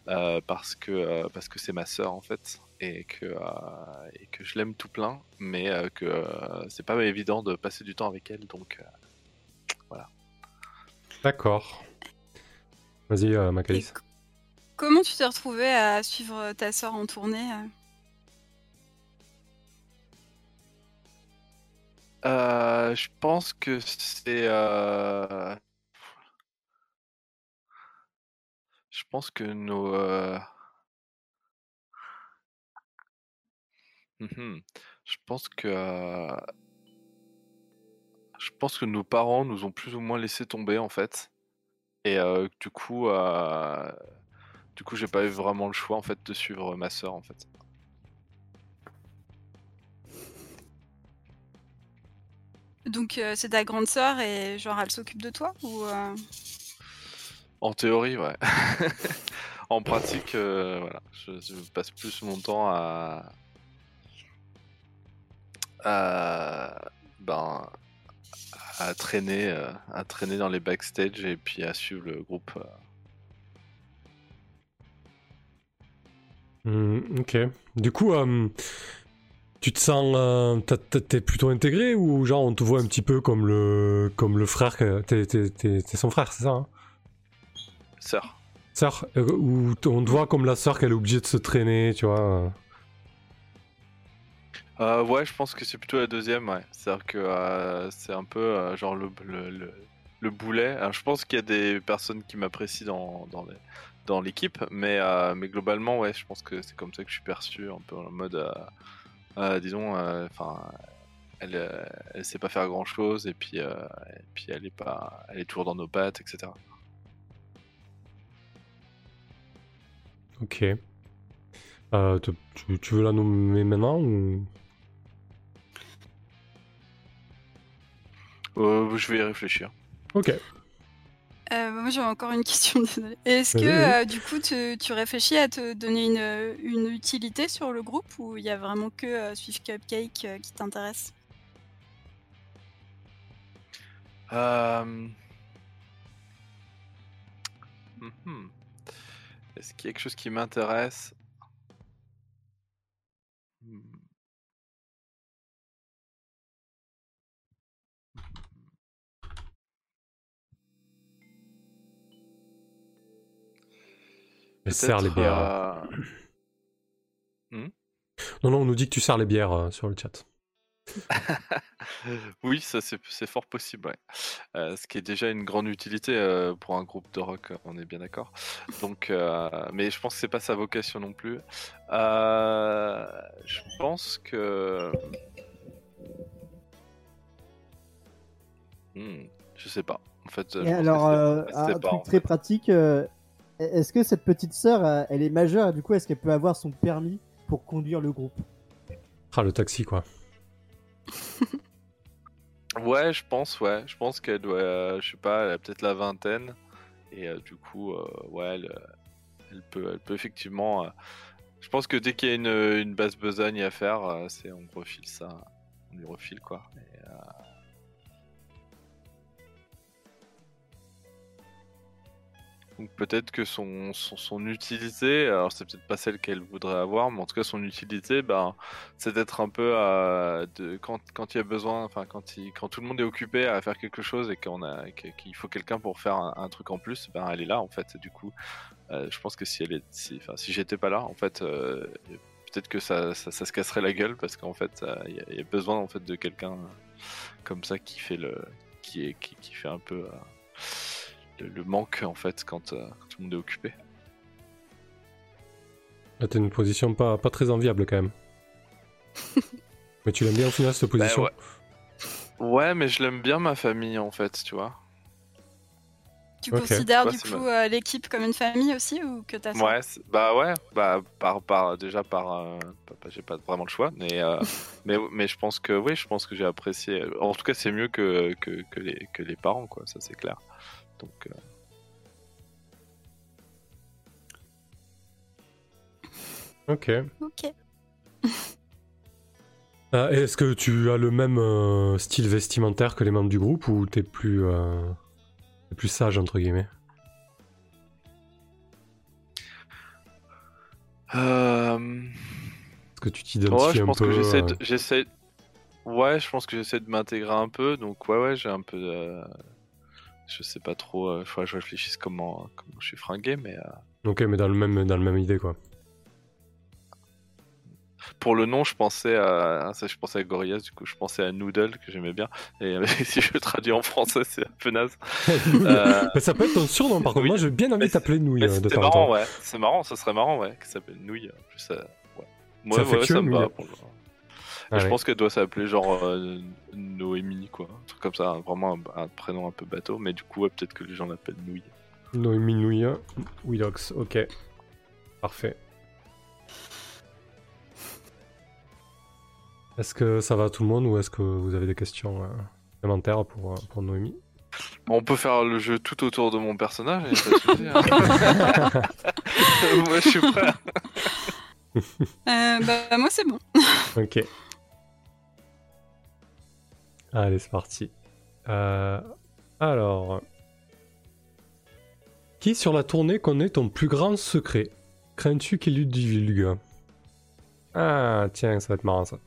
euh, parce que euh, parce que c'est ma sœur en fait, et que euh, et que je l'aime tout plein, mais euh, que euh, c'est pas évident de passer du temps avec elle, donc euh, D'accord. Vas-y, euh, Et Macalis. c- comment tu t'es retrouvé à suivre ta sœur en tournée euh je pense que c'est. euh, Je pense que nos. euh, mhm. Je pense que. euh, Je pense que nos parents nous ont plus ou moins laissé tomber en fait. Et euh, du coup. euh, Du coup, j'ai pas eu vraiment le choix en fait de suivre ma sœur en fait. Donc euh, c'est ta grande sœur et genre elle s'occupe de toi ou. Euh? En théorie, ouais. en pratique, euh, voilà, je, passe plus mon temps à, à ben à traîner, à traîner dans les backstage et puis à suivre le groupe. Mmh, ok. Du coup, tu te sens. euh, T'es plutôt intégré ou genre on te voit un petit peu comme le, comme le frère que- T'es t'es- t'es- t'es son frère, c'est ça hein? Sœur. Sœur euh, Ou on te voit comme la sœur qu'elle est obligée de se traîner, tu vois? Euh. Ouais, je pense que c'est plutôt la deuxième, ouais. C'est-à-dire que c'est un peu genre le, le, le, le boulet. Alors, je pense qu'il y a des personnes qui m'apprécient dans, dans, les- dans l'équipe, mais, mais globalement, ouais, je pense que c'est comme ça que je suis perçu, un peu en mode, disons, euh, enfin, elle, euh, elle sait pas faire grand-chose, et puis, euh, et puis elle est pas, elle est toujours dans nos pattes, etc. Ok. Euh, tu, tu veux la nommer maintenant ou... Euh, je vais y réfléchir. Ok. Euh, moi j'ai encore une question, désolée. Est-ce que euh, du coup tu, tu réfléchis à te donner une, une utilité sur le groupe ou il y a vraiment que euh, Swift Cupcake euh, qui t'intéresse? Euh... mhm. Est-ce qu'il y a quelque chose qui m'intéresse? Elle sert les bières. euh, Non, non, on nous dit que tu sers les bières euh, sur le chat. oui, ça c'est fort possible, ouais. Euh, ce qui est déjà une grande utilité euh, pour un groupe de rock, on est bien d'accord. Donc, euh, mais je pense que c'est pas sa vocation non plus. Euh, je pense que, Hmm, je sais pas. En fait, je pense alors, euh, un pas, truc en très fait. pratique, euh, est-ce que cette petite sœur, euh, elle est majeure et du coup, est-ce qu'elle peut avoir son permis pour conduire le groupe? Ah, le taxi, quoi. Ouais, je pense, ouais. Je pense qu'elle doit, euh, je sais pas, elle a peut-être la vingtaine. Et euh, du coup, euh, ouais, elle, elle peut, elle peut effectivement. euh, je pense que dès qu'il y a une, une basse besogne à faire, euh, c'est on refile ça, on lui refile quoi. Et, Donc peut-être que son, son, utilité, alors c'est peut-être pas celle qu'elle voudrait avoir, mais en tout cas son utilité, ben, c'est d'être un peu de, quand, quand il y a besoin, enfin quand, quand tout le monde est occupé à faire quelque chose et qu'on a qu'il faut quelqu'un pour faire un, truc en plus, ben elle est là en fait. Du coup, euh, je pense que si elle est, si, si j'étais pas là, en fait, euh, peut-être que ça, ça, se casserait la gueule parce qu'en fait, il y, a- besoin en fait de quelqu'un comme ça qui fait le, qui est, qui fait un peu euh, le, le manque en fait quand, euh, quand tout le monde est occupé. Là, t'as une position pas, pas très enviable, quand même. Mais tu l'aimes bien au final, cette position ouais. Ouais, mais je l'aime bien ma famille en fait, tu vois. Tu considères Ouais, du coup euh, l'équipe comme une famille aussi ou que t'as Ouais, bah ouais, bah par, par déjà par, euh, j'ai pas vraiment le choix, mais euh, mais mais je pense que oui, je pense que j'ai apprécié. En tout cas, c'est mieux que, que, que les que les parents quoi, ça c'est clair. Donc euh, Ok. Ok. Euh, Est-ce que tu as le même euh, style vestimentaire que les membres du groupe ou t'es plus, euh, plus sage, entre guillemets? Euh, Est-ce que tu ouais, t'identifies je un pense peu que j'essaie euh, de- ouais, je pense que j'essaie de m'intégrer un peu. Donc ouais ouais, j'ai un peu euh, je sais pas trop, euh, faut que je réfléchisse comment comment je suis fringué, mais euh, Ok, mais dans le même, dans le même idée, quoi. Pour le nom, je pensais à ça, je pensais à Gorillaz, du coup, je pensais à Noodle que j'aimais bien. Et euh, si je le traduis en français, c'est un peu naze. Euh, Mais ça peut être ton surnom, par contre. oui. Moi, j'ai bien envie de t'appeler Nouille euh, de en marrant, temps. ouais. C'est marrant, ça serait marrant, ouais, qui s'appelle Nouille. Plus, ça, ouais. Moi, C'est ouais, affectueux, ça me va. Nouille. pour le- Ah je pense qu'elle doit s'appeler genre euh, Noémie, quoi. Un truc comme ça, hein, vraiment un, un prénom un peu bateau. Mais du coup, ouais, peut-être que les gens l'appellent Nouille. Noémie Nouille, Widox, ok. Parfait. Est-ce que ça va tout le monde ou est-ce que vous avez des questions euh, supplémentaires pour, euh, pour Noémie? On peut faire le jeu tout autour de mon personnage, hein. Moi, je suis prêt. Euh, bah, moi c'est bon. Ok. Allez, c'est parti. Euh, alors. Qui sur la tournée connaît ton plus grand secret? Crains-tu qu'il lui divulgue? Ah, tiens, ça va être marrant ça.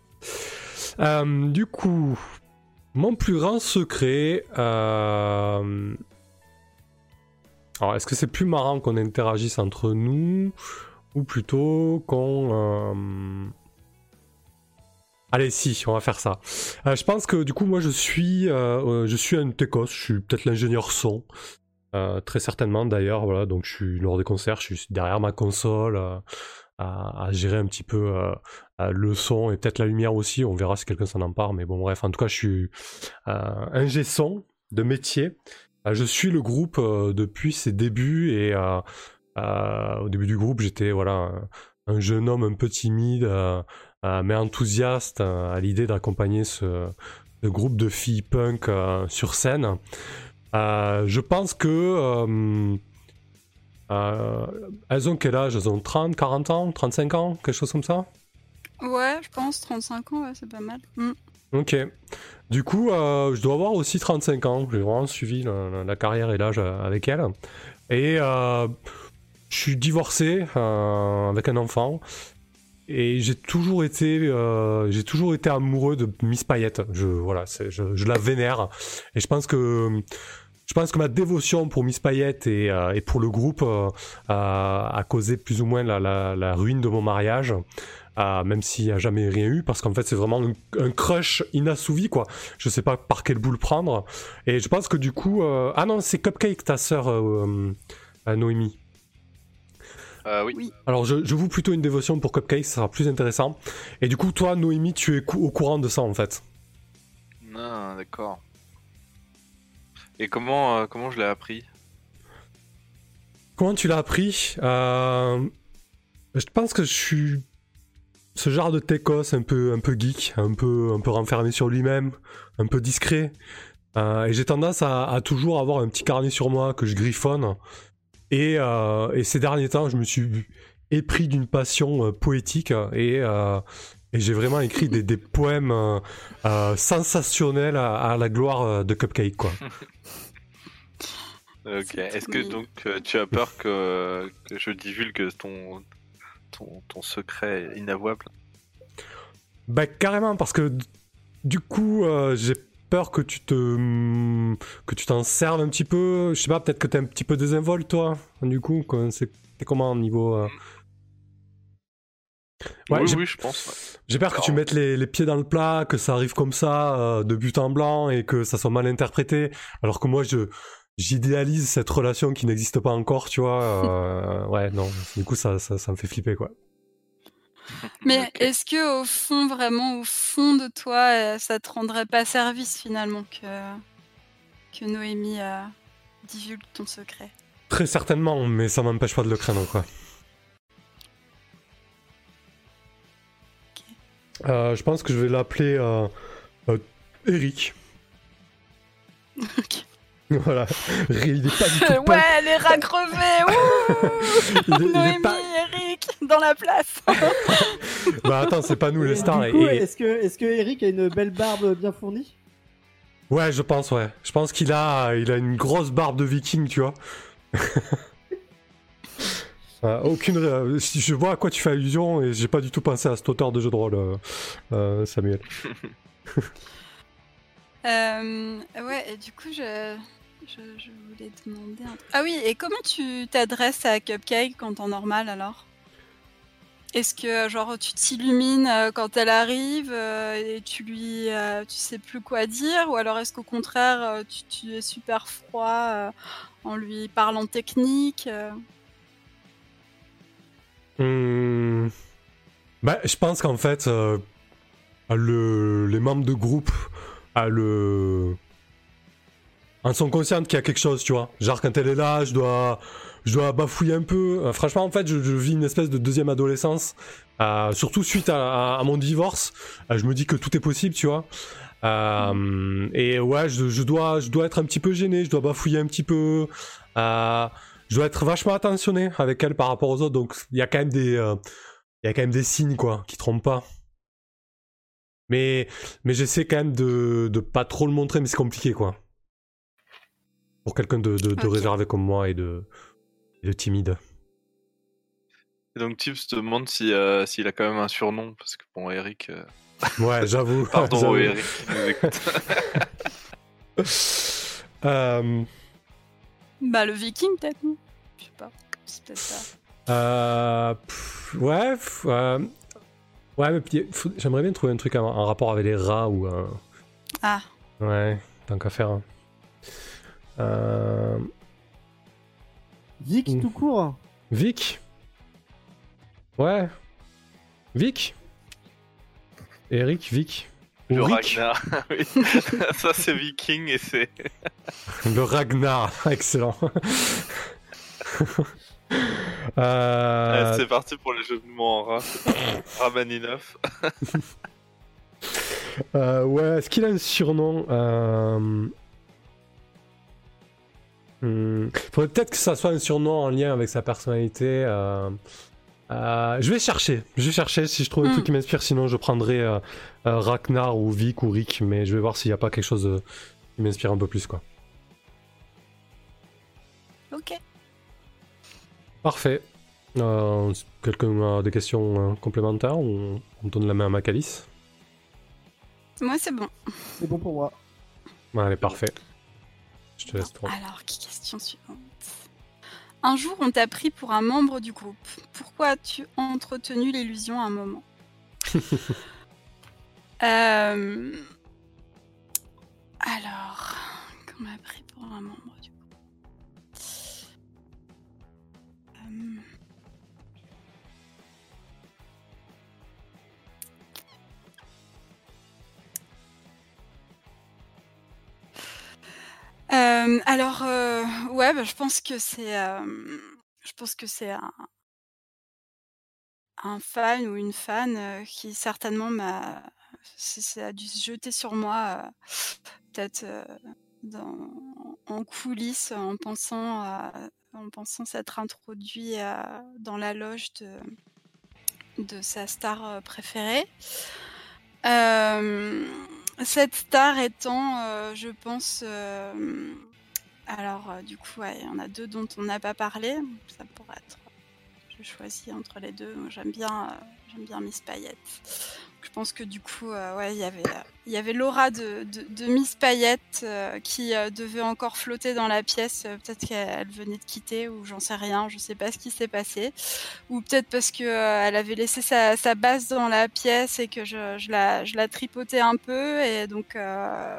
Euh, du coup, mon plus grand secret. euh, Alors, est-ce que c'est plus marrant qu'on interagisse entre nous ou plutôt qu'on. Allez, si, on va faire ça. Euh, je pense que du coup, moi, je suis, euh, euh, un techos. Je suis peut-être l'ingénieur son. Très certainement d'ailleurs, voilà, donc je suis lors des concerts, je suis derrière ma console à, gérer un petit peu le son et peut-être la lumière aussi, on verra si quelqu'un s'en empare, mais bon bref, en tout cas je suis ingé son de métier, je suis le groupe depuis ses débuts et au début du groupe j'étais voilà un, un jeune homme un peu timide mais enthousiaste euh, à l'idée d'accompagner ce, ce groupe de filles punk euh, sur scène. Euh, je pense que. euh, euh, elles ont quel âge? Elles ont 30, 40 ans, 35 ans Quelque chose comme ça? Ouais, je pense 35 ans, ouais, c'est pas mal. Mm. Ok. Du coup, euh, je dois avoir aussi 35 ans. J'ai vraiment suivi la, la- la carrière et l'âge euh, avec elle. Et euh, je suis divorcé euh, avec un enfant. Et j'ai toujours été, euh, j'ai toujours été amoureux de Miss Payette. Je, voilà, je, je la vénère. Et je pense que, je pense que ma dévotion pour Miss Payette et, euh, et pour le groupe euh, a, a causé plus ou moins la, la- la ruine de mon mariage. Euh, même s'il n'y a jamais rien eu, parce qu'en fait c'est vraiment un, crush inassouvi quoi. Je sais pas par quel bout le prendre. Et je pense que du coup, euh, ah non c'est Cupcake ta sœur euh, Noémie. Euh, oui. Oui. Alors je, je voue plutôt une dévotion pour Cupcake, ça sera plus intéressant. Et du coup toi Noémie tu es cou- au courant de ça en fait? Ah, d'accord. Et comment, euh, comment je l'ai appris? Comment tu l'as appris? Euh, Je pense que je suis ce genre de techos un peu, un peu geek, un peu, un peu renfermé sur lui-même, un peu discret. Euh, et j'ai tendance à, à toujours avoir un petit carnet sur moi que je griffonne. Et, euh, et ces derniers temps, je me suis épris d'une passion euh, poétique et, euh, et j'ai vraiment écrit des, des poèmes euh, euh, sensationnels à, à la gloire de Cupcake, quoi. Ok. Est-ce que donc tu as peur que, que je divulgue ton, ton, ton secret inavouable? Bah carrément parce que du coup euh, j'ai peur que tu te que tu t'en serves un petit peu. Je sais pas, peut-être que t'es un petit peu désinvolte toi. Du coup, c'est t'es comment au niveau euh, Ouais, Oui, oui, je pense. ouais. J'ai peur que tu mettes les, les pieds dans le plat, que ça arrive comme ça, euh, de but en blanc, et que ça soit mal interprété. Alors que moi, je j'idéalise cette relation qui n'existe pas encore, tu vois. euh, ouais, non. Du coup, ça, ça, ça me fait flipper, quoi. Mais est-ce que au fond, vraiment au fond de toi, euh, ça te rendrait pas service finalement que, que Noémie euh, divulgue ton secret? Très certainement, mais ça m'empêche pas de le craindre, quoi. Euh, je pense que je vais l'appeler euh, euh, Eric. Ok. Voilà. Il est pas du tout ouais, punk. les rats crevés Ouh Il est- il est Noémie, pas- Eric, dans la place Bah attends, c'est pas nous les stars. Et- est-ce que, est-ce que Eric a une belle barbe bien fournie? Ouais, je pense, ouais. Je pense qu'il a, il a une grosse barbe de viking, tu vois. Euh, aucune. si je vois à quoi tu fais allusion et j'ai pas du tout pensé à cet auteur de jeu de rôle, euh, euh, Samuel. Euh, ouais, et du coup, je, je, je voulais demander un truc. Ah oui, et comment tu t'adresses à Cupcake en temps normal alors? Est-ce que genre tu t'illumines euh, quand elle arrive euh, et tu lui, euh, tu sais plus quoi dire, ou alors est-ce qu'au contraire tu, tu es super froid euh, en lui parlant technique euh? Hum, Bah, je pense qu'en fait, euh, le, les membres de groupe à le... en sont conscients qu'il y a quelque chose, tu vois. Genre, quand elle est là, je dois, je dois bafouiller un peu. Euh, franchement, en fait, je, vis une espèce de deuxième adolescence. Euh, surtout suite à, mon divorce. Euh, je me dis que tout est possible, tu vois. Euh, et ouais, je, je dois, je dois être un petit peu gêné, je dois bafouiller un petit peu. Je dois être vachement attentionné avec elle par rapport aux autres. Donc, il y a quand même des, il y a quand même des signes, quoi, qui trompent pas. Mais, mais j'essaie quand même de, de pas trop le montrer, mais c'est compliqué, quoi. Pour quelqu'un de, de, de Ok. réservé comme moi et de, timide. Et donc Tips te demande si, euh, s'il a quand même un surnom, parce que bon, Eric. euh, Ouais, j'avoue. Pardon, j'avoue. Eric, qui nous écoute. Euh, Bah, le viking, peut-être, Je sais pas. C'est peut-être ça. euh, pff, ouais, pff, euh, ouais, mais puis, faut- j'aimerais bien trouver un truc en, en rapport avec les rats ou un. Ah. Ouais, tant qu'à faire. hein. Euh, Vic tout court. Vic? Ouais. Vic? Eric, Vic? Le Rick? Ragnar. oui. Ça, c'est Viking et c'est. Le Ragnar, excellent. Euh, Ouais, c'est parti pour les jeux de mots en rat. Ramaninov. euh, ouais, est-ce qu'il a un surnom? Euh... hmm, Faudrait peut-être que ça soit un surnom en lien avec sa personnalité. euh, euh, je vais chercher, je vais chercher si je trouve un Hmm. truc qui m'inspire. Sinon, je prendrai euh, euh, Ragnar ou Vic ou Rick, mais je vais voir s'il n'y a pas quelque chose qui m'inspire un peu plus, quoi. Ok. Parfait. Euh, Quelqu'un a des questions euh, complémentaires ou on donne la main à Macalis? Moi, c'est bon. C'est bon pour moi. Allez, parfait. Je te laisse alors, question suivante Un jour, on t'a pris pour un membre du groupe. Pourquoi as-tu entretenu l'illusion à un moment? Euh, Alors, qu'on m'a pris pour un membre Euh, alors, euh, ouais, bah, je pense que c'est, euh, je pense que c'est un, fan ou une fan qui certainement m'a, a dû se jeter sur moi, peut-être en coulisses, en pensant, s'être introduit dans la loge de, sa star préférée. Cette star étant, euh, je pense, euh, alors euh, du coup, il y en a deux dont on n'a pas parlé. Ça pourrait être, je choisis entre les deux. J'aime bien, j'aime bien Miss Payette. Je pense que du coup, euh, ouais, il y avait, il y avait l'aura de, de, de Miss Payette euh, qui euh, devait encore flotter dans la pièce. Peut-être qu'elle venait de quitter ou j'en sais rien. Je sais pas ce qui s'est passé ou peut-être parce que elle avait laissé sa, base dans la pièce et que je, la, tripotais un peu et donc, la,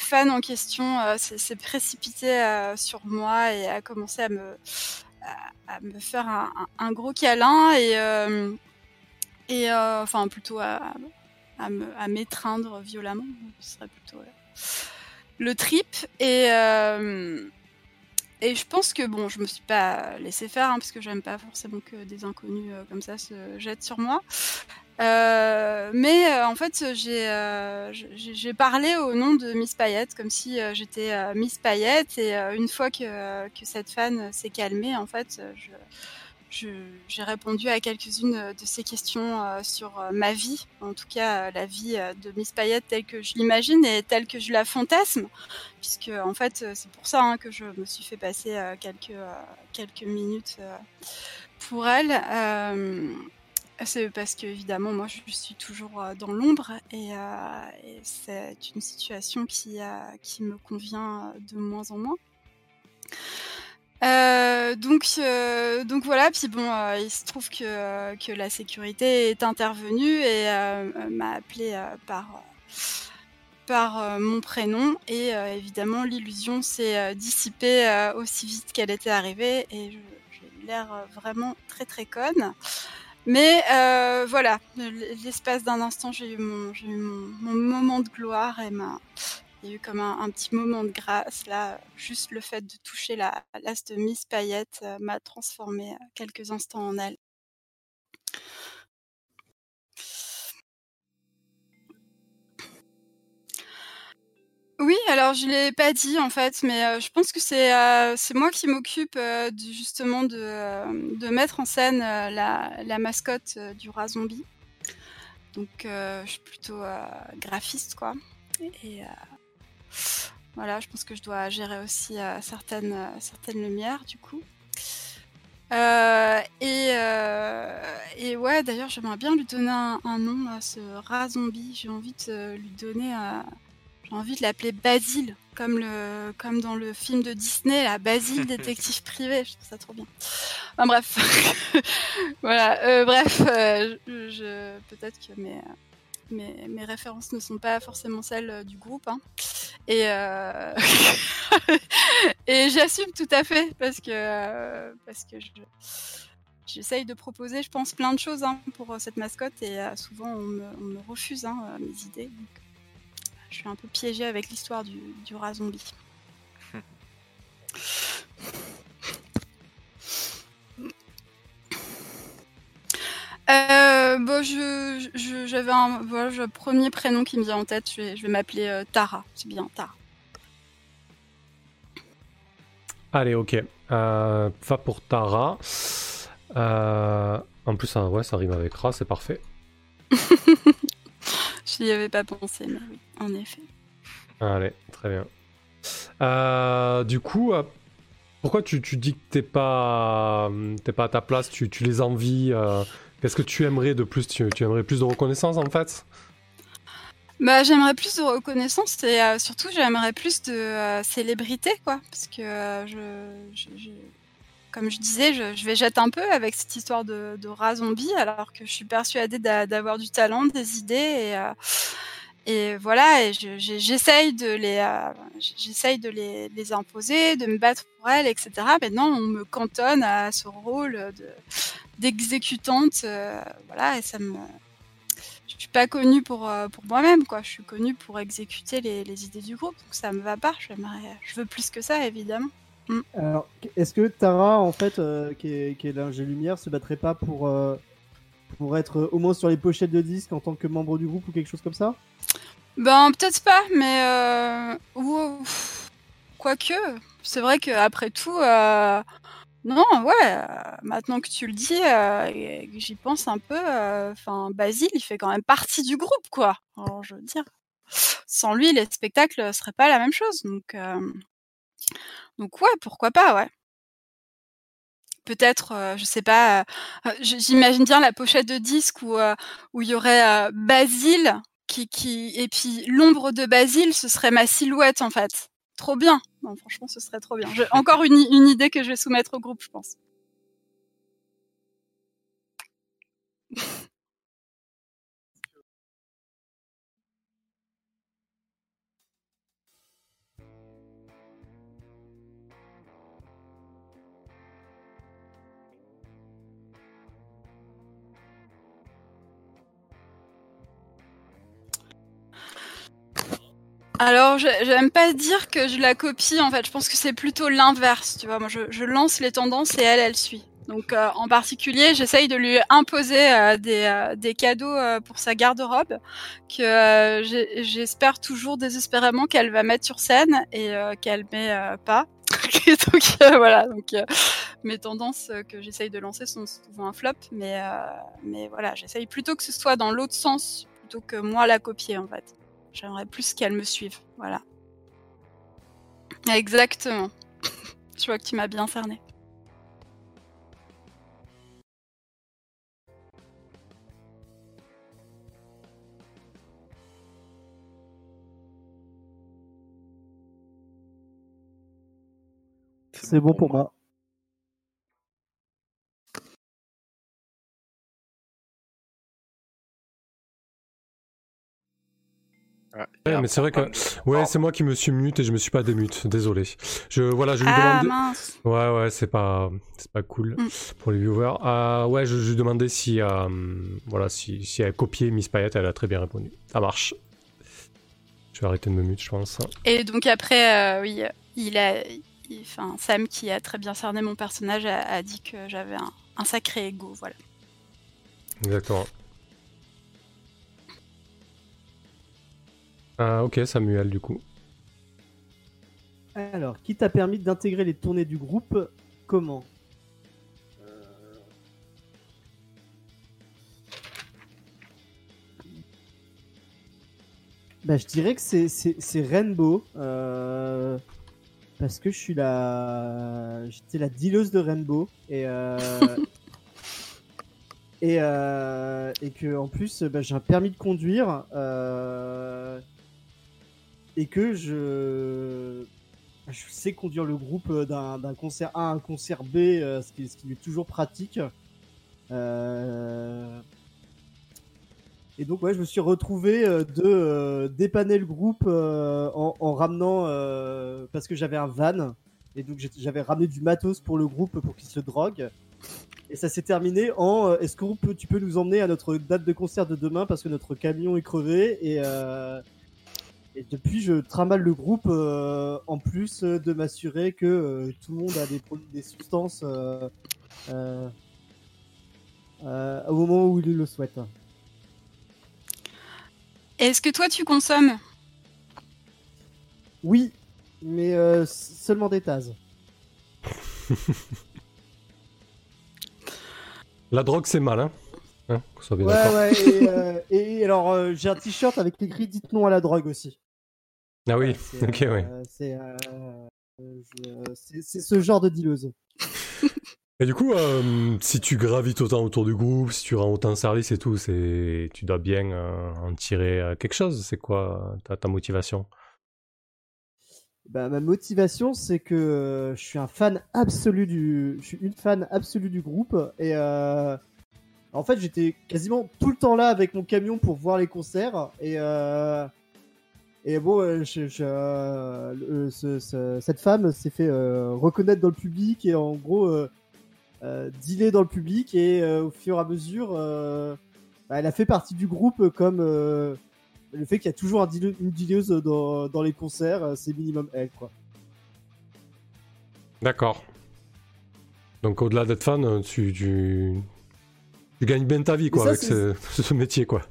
fan en question s'est précipitée sur moi et a commencé à me, faire un, un- gros câlin et, et euh, enfin plutôt à, à m'étreindre violemment. Ce serait plutôt euh, le trip et euh, et je pense que bon, je me suis pas laissé faire hein, parce que j'aime pas forcément que des inconnus comme ça se jettent sur moi. Mais en fait, j'ai parlé au nom de Miss Payette comme si j'étais Miss Payette et une fois que, que cette fan s'est calmée, en fait, je- j'ai répondu à quelques-unes de ces questions euh, sur euh, ma vie, en tout cas euh, la vie euh, de Miss Payette telle que je l'imagine et telle que je la fantasme, puisque en fait euh, c'est pour ça hein, que je me suis fait passer euh, quelques euh, quelques minutes euh, pour elle. Euh, c'est parce que évidemment moi je suis toujours euh, dans l'ombre et, euh, c'est une situation qui euh, qui me convient euh, de moins en moins. Euh, donc, euh, donc voilà, puis bon, euh, il se trouve que, que la sécurité est intervenue et m'a appelé par, par mon prénom et évidemment l'illusion s'est dissipée aussi vite qu'elle était arrivée et j'ai eu l'air vraiment très très conne. Mais voilà, l'espace d'un instant, j'ai eu, mon, eu mon, mon moment de gloire et ma, il y a eu comme un, petit moment de grâce. Là, juste le fait de toucher la l'as de Miss Payette euh, m'a transformé euh, quelques instants en elle. Oui, alors je l'ai pas dit en fait, mais euh, je pense que c'est moi qui m'occupe justement de, de mettre en scène la, la mascotte du rat zombie. Donc je suis plutôt graphiste quoi. Et voilà, je pense que je dois gérer aussi euh, certaines, euh, certaines lumières du coup. Euh, et, euh, et ouais, d'ailleurs, j'aimerais bien lui donner un, un nom à ce rat zombie. J'ai envie de lui donner. j'ai envie de l'appeler Basile, comme, le, comme dans le film de Disney, la Basile, détective privé. Je trouve ça trop bien. Enfin, bref. voilà. euh, bref, je, je- peut-être que mes, mes, références ne sont pas forcément celles euh, du groupe. hein. Et, euh, et j'assume tout à fait parce que, euh, parce j'essaye de proposer, je pense, plein de choses hein, pour cette mascotte et souvent on me, refuse hein, mes idées. Je suis un peu piégée avec l'histoire du, du rat zombie. Euh, bon, je, j'avais un voilà, j'ai un premier prénom qui me vient en tête. Je vais, je vais m'appeler euh, Tara. C'est bien, Tara. Allez, ok. Euh, va pour Tara. Euh, en plus, ça, ouais, ça rime avec Ra, c'est parfait. Je n'y avais pas pensé, mais oui, en effet. Allez, très bien. Euh, du coup, pourquoi tu, tu dis que t'es pas, t'es pas à ta place, tu, tu les envies Qu'est-ce que tu aimerais de plus? Tu, aimerais plus de reconnaissance en fait? Bah, j'aimerais plus de reconnaissance et euh, surtout j'aimerais plus de euh, célébrité, quoi. Parce que euh, je, comme je disais, je, je végète un peu avec cette histoire de, de rat zombie, alors que je suis persuadée d'a- d'avoir du talent, des idées et, et voilà. Et j'essaye de les, euh, de les, imposer, de me battre pour elles, etc. Maintenant, on me cantonne à ce rôle de d'exécutante, euh, voilà, et ça me je suis pas connue pour, euh, pour moi-même, quoi. Je suis connue pour exécuter les, idées du groupe, donc ça me va pas. Je veux plus que ça, évidemment. Alors, est-ce que Tara, en fait, euh, qui est, qui est l'ingé lumière, se battrait pas pour, euh, pour être au moins sur les pochettes de disques en tant que membre du groupe ou quelque chose comme ça? Ben peut-être pas, mais euh, quoique, c'est vrai que après tout, euh, non, ouais. euh, maintenant que tu le dis, euh, j'y pense un peu. euh, Enfin, Basile, il fait quand même partie du groupe, quoi. Alors je veux dire, sans lui, les spectacles seraient pas la même chose. Donc, donc ouais, pourquoi pas, ouais. Peut-être, je sais pas. J'imagine bien la pochette de disque où euh, où il y aurait Basile et puis l'ombre de Basile, ce serait ma silhouette en fait. Trop bien. Non, franchement, ce serait trop bien. Encore une idée que je vais soumettre au groupe, je pense. Alors, j'aime pas dire que je la copie, en fait. Je pense que c'est plutôt l'inverse, tu vois. Moi, je, je lance les tendances et elle, elle suit. Donc, euh, en particulier, j'essaye de lui imposer euh, des, euh, des cadeaux euh, pour sa garde-robe que euh, j'espère toujours désespérément qu'elle va mettre sur scène et euh, qu'elle met pas. Donc, voilà. Donc, mes tendances que j'essaye de lancer sont souvent un flop, mais, mais voilà, j'essaye plutôt que ce soit dans l'autre sens plutôt que moi la copier, en fait. J'aimerais plus qu'elle me suive. Voilà. Exactement. Je vois que tu m'as bien cerné. C'est bon pour moi. Ouais, mais c'est vrai que-. Ouais, c'est moi qui me suis mute et je me suis pas démute, désolé. Je, voilà, je lui Ah demande. mince. Ouais, ouais, c'est pas, c'est pas cool Mm. pour les viewers. Euh, ouais, je, je lui demandais si, euh, voilà, si, si elle copiait Miss Payette, elle a très bien répondu. Ça marche. Je vais arrêter de me mute, je pense. Et donc après, euh, oui, il a, il- enfin Sam qui a très bien cerné mon personnage a, a dit que j'avais un, un sacré ego, voilà. Exactement. Ah, ok, Samuel, du coup. Alors, qui t'a permis d'intégrer les tournées du groupe? Comment? Euh, Bah, je dirais que c'est Rainbow. euh, parce que je suis la, j'étais la dealeuse de Rainbow et euh, et euh, et que en plus bah, j'ai un permis de conduire euh, et que je je sais conduire le groupe d'un d'un concert A à un concert B, euh, ce qui ce qui est toujours pratique. Euh, et donc ouais, je me suis retrouvé euh, de euh, dépanner le groupe euh, en, en ramenant euh, parce que j'avais un van et donc j'avais ramené du matos pour le groupe pour qu'il se drogue. Et ça s'est terminé en euh, est-ce que tu peux nous emmener à notre date de concert de demain parce que notre camion est crevé et euh, et depuis je trimballe le groupe euh, en plus euh, de m'assurer que euh, tout le monde a des produits des substances euh, euh, euh, au moment où il le souhaite. Est-ce que toi tu consommes? Oui, mais euh, seulement des tases. La drogue, c'est mal, hein, hein Ouais, ouais, et, euh, et alors euh, j'ai un t-shirt avec écrit Dites non à la drogue aussi. Ah oui, Ouais, ok, euh, oui. C'est euh, euh, je- c'est- ce genre de dealeuse. Et du coup, euh, si tu gravites autant autour du groupe, si tu rends autant service et tout, c'est, tu dois bien euh, en tirer euh, quelque chose. C'est quoi euh, ta, ta motivation? Bah, ma motivation, c'est que euh, je suis un fan absolu du, je suis une fan absolue du groupe et euh, en fait j'étais quasiment tout le temps là avec mon camion pour voir les concerts et euh, et bon, euh, je, je- euh, ce- ce- cette femme s'est fait euh, reconnaître dans le public et en gros euh, euh, dealer dans le public et euh, au fur et à mesure, euh, bah, elle a fait partie du groupe comme euh, le fait qu'il y a toujours un une dealeuse dans, dans les concerts, euh, c'est minimum elle quoi. D'accord. Donc au-delà d'être fan, euh, tu, tu, tu gagnes bien ta vie quoi ça, avec ce, ce métier quoi.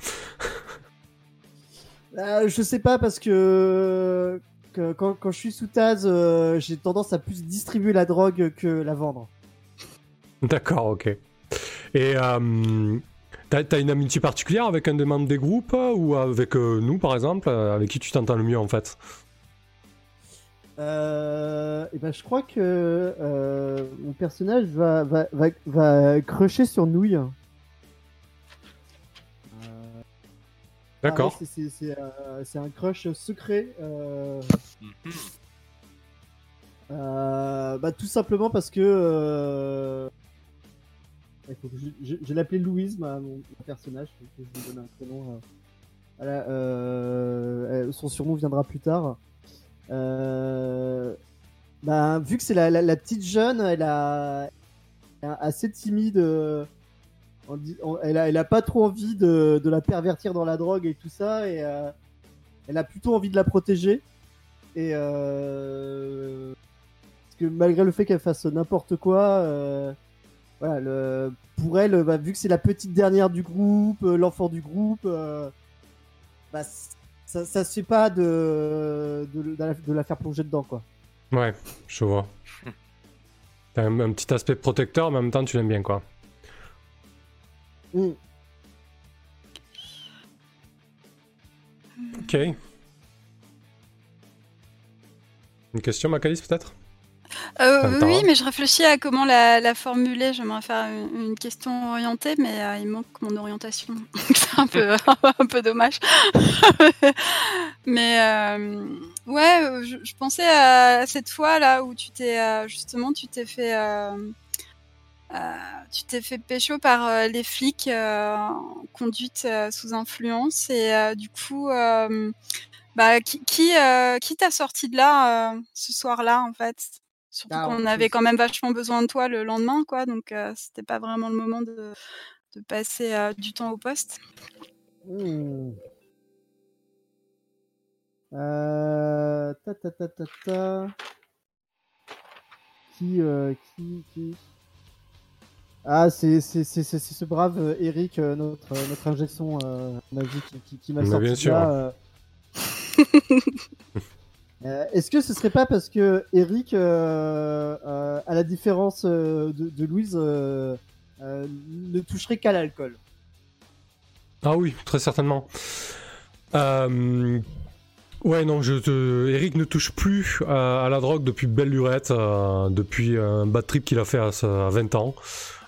Euh, je sais pas parce que, que quand, quand je suis sous Taz, euh, j'ai tendance à plus distribuer la drogue que la vendre. D'accord, ok. Et euh, t'as, t'as une amitié particulière avec un des membres des groupes ou avec nous par exemple, avec qui tu t'entends le mieux en fait? Euh, et ben je crois que euh, mon personnage va va va, va crusher sur Nouille. D'accord. ah ouais, c'est- c'est c'est, euh, c'est un crush secret. euh, euh, bah tout simplement parce que je, je, l'appelais Louise, ma, mon, personnage. je lui un prénom. Voilà, euh, son surnom viendra plus tard. Euh, bah, vu que c'est la, la, la petite jeune, elle a, elle est assez timide. euh, on dit- on- elle, a, elle a pas trop envie de, de la pervertir dans la drogue et tout ça, et euh, elle a plutôt envie de la protéger. Et euh, parce que malgré le fait qu'elle fasse n'importe quoi, euh, voilà, le, pour elle, bah, vu que c'est la petite dernière du groupe, euh, l'enfant du groupe, euh, bah, ça, ça se fait pas de, de, de la, de la faire plonger dedans, quoi. Ouais, je vois. T'as un, un petit aspect protecteur, mais en même temps tu l'aimes bien quoi. Mm. Ok. Une question, Macalis, peut-être? Euh, oui, mais je réfléchis à comment la, la formuler. J'aimerais faire une, une question orientée, mais euh, il manque mon orientation. C'est un peu, un peu dommage. mais euh, ouais, je, je pensais à cette fois là où tu t'es justement, tu t'es fait, tu t'es fait pécho par euh, les flics euh, en conduite euh, sous influence et euh, du coup. euh, bah, qui qui, euh, qui t'a sorti de là euh, ce soir-là en fait? Surtout Ah, qu'on avait quand même vachement besoin de toi le lendemain, quoi. Donc euh, c'était pas vraiment le moment de, de passer euh, du temps au poste. Euh, ta ta ta ta ta. Qui, euh, qui, qui? Ah, c'est ce brave euh, Eric, euh, notre euh, notre injection euh, magique qui, qui, qui m'a sorti bien sûr. là, euh. Est-ce que ce serait pas parce que Eric, euh, euh, à la différence de, de Louise, ne toucherait qu'à l'alcool? Ah oui, très certainement. Ouais, non, je te... Eric ne touche plus à, la drogue depuis belle lurette, depuis un bad trip qu'il a fait à, 20 ans.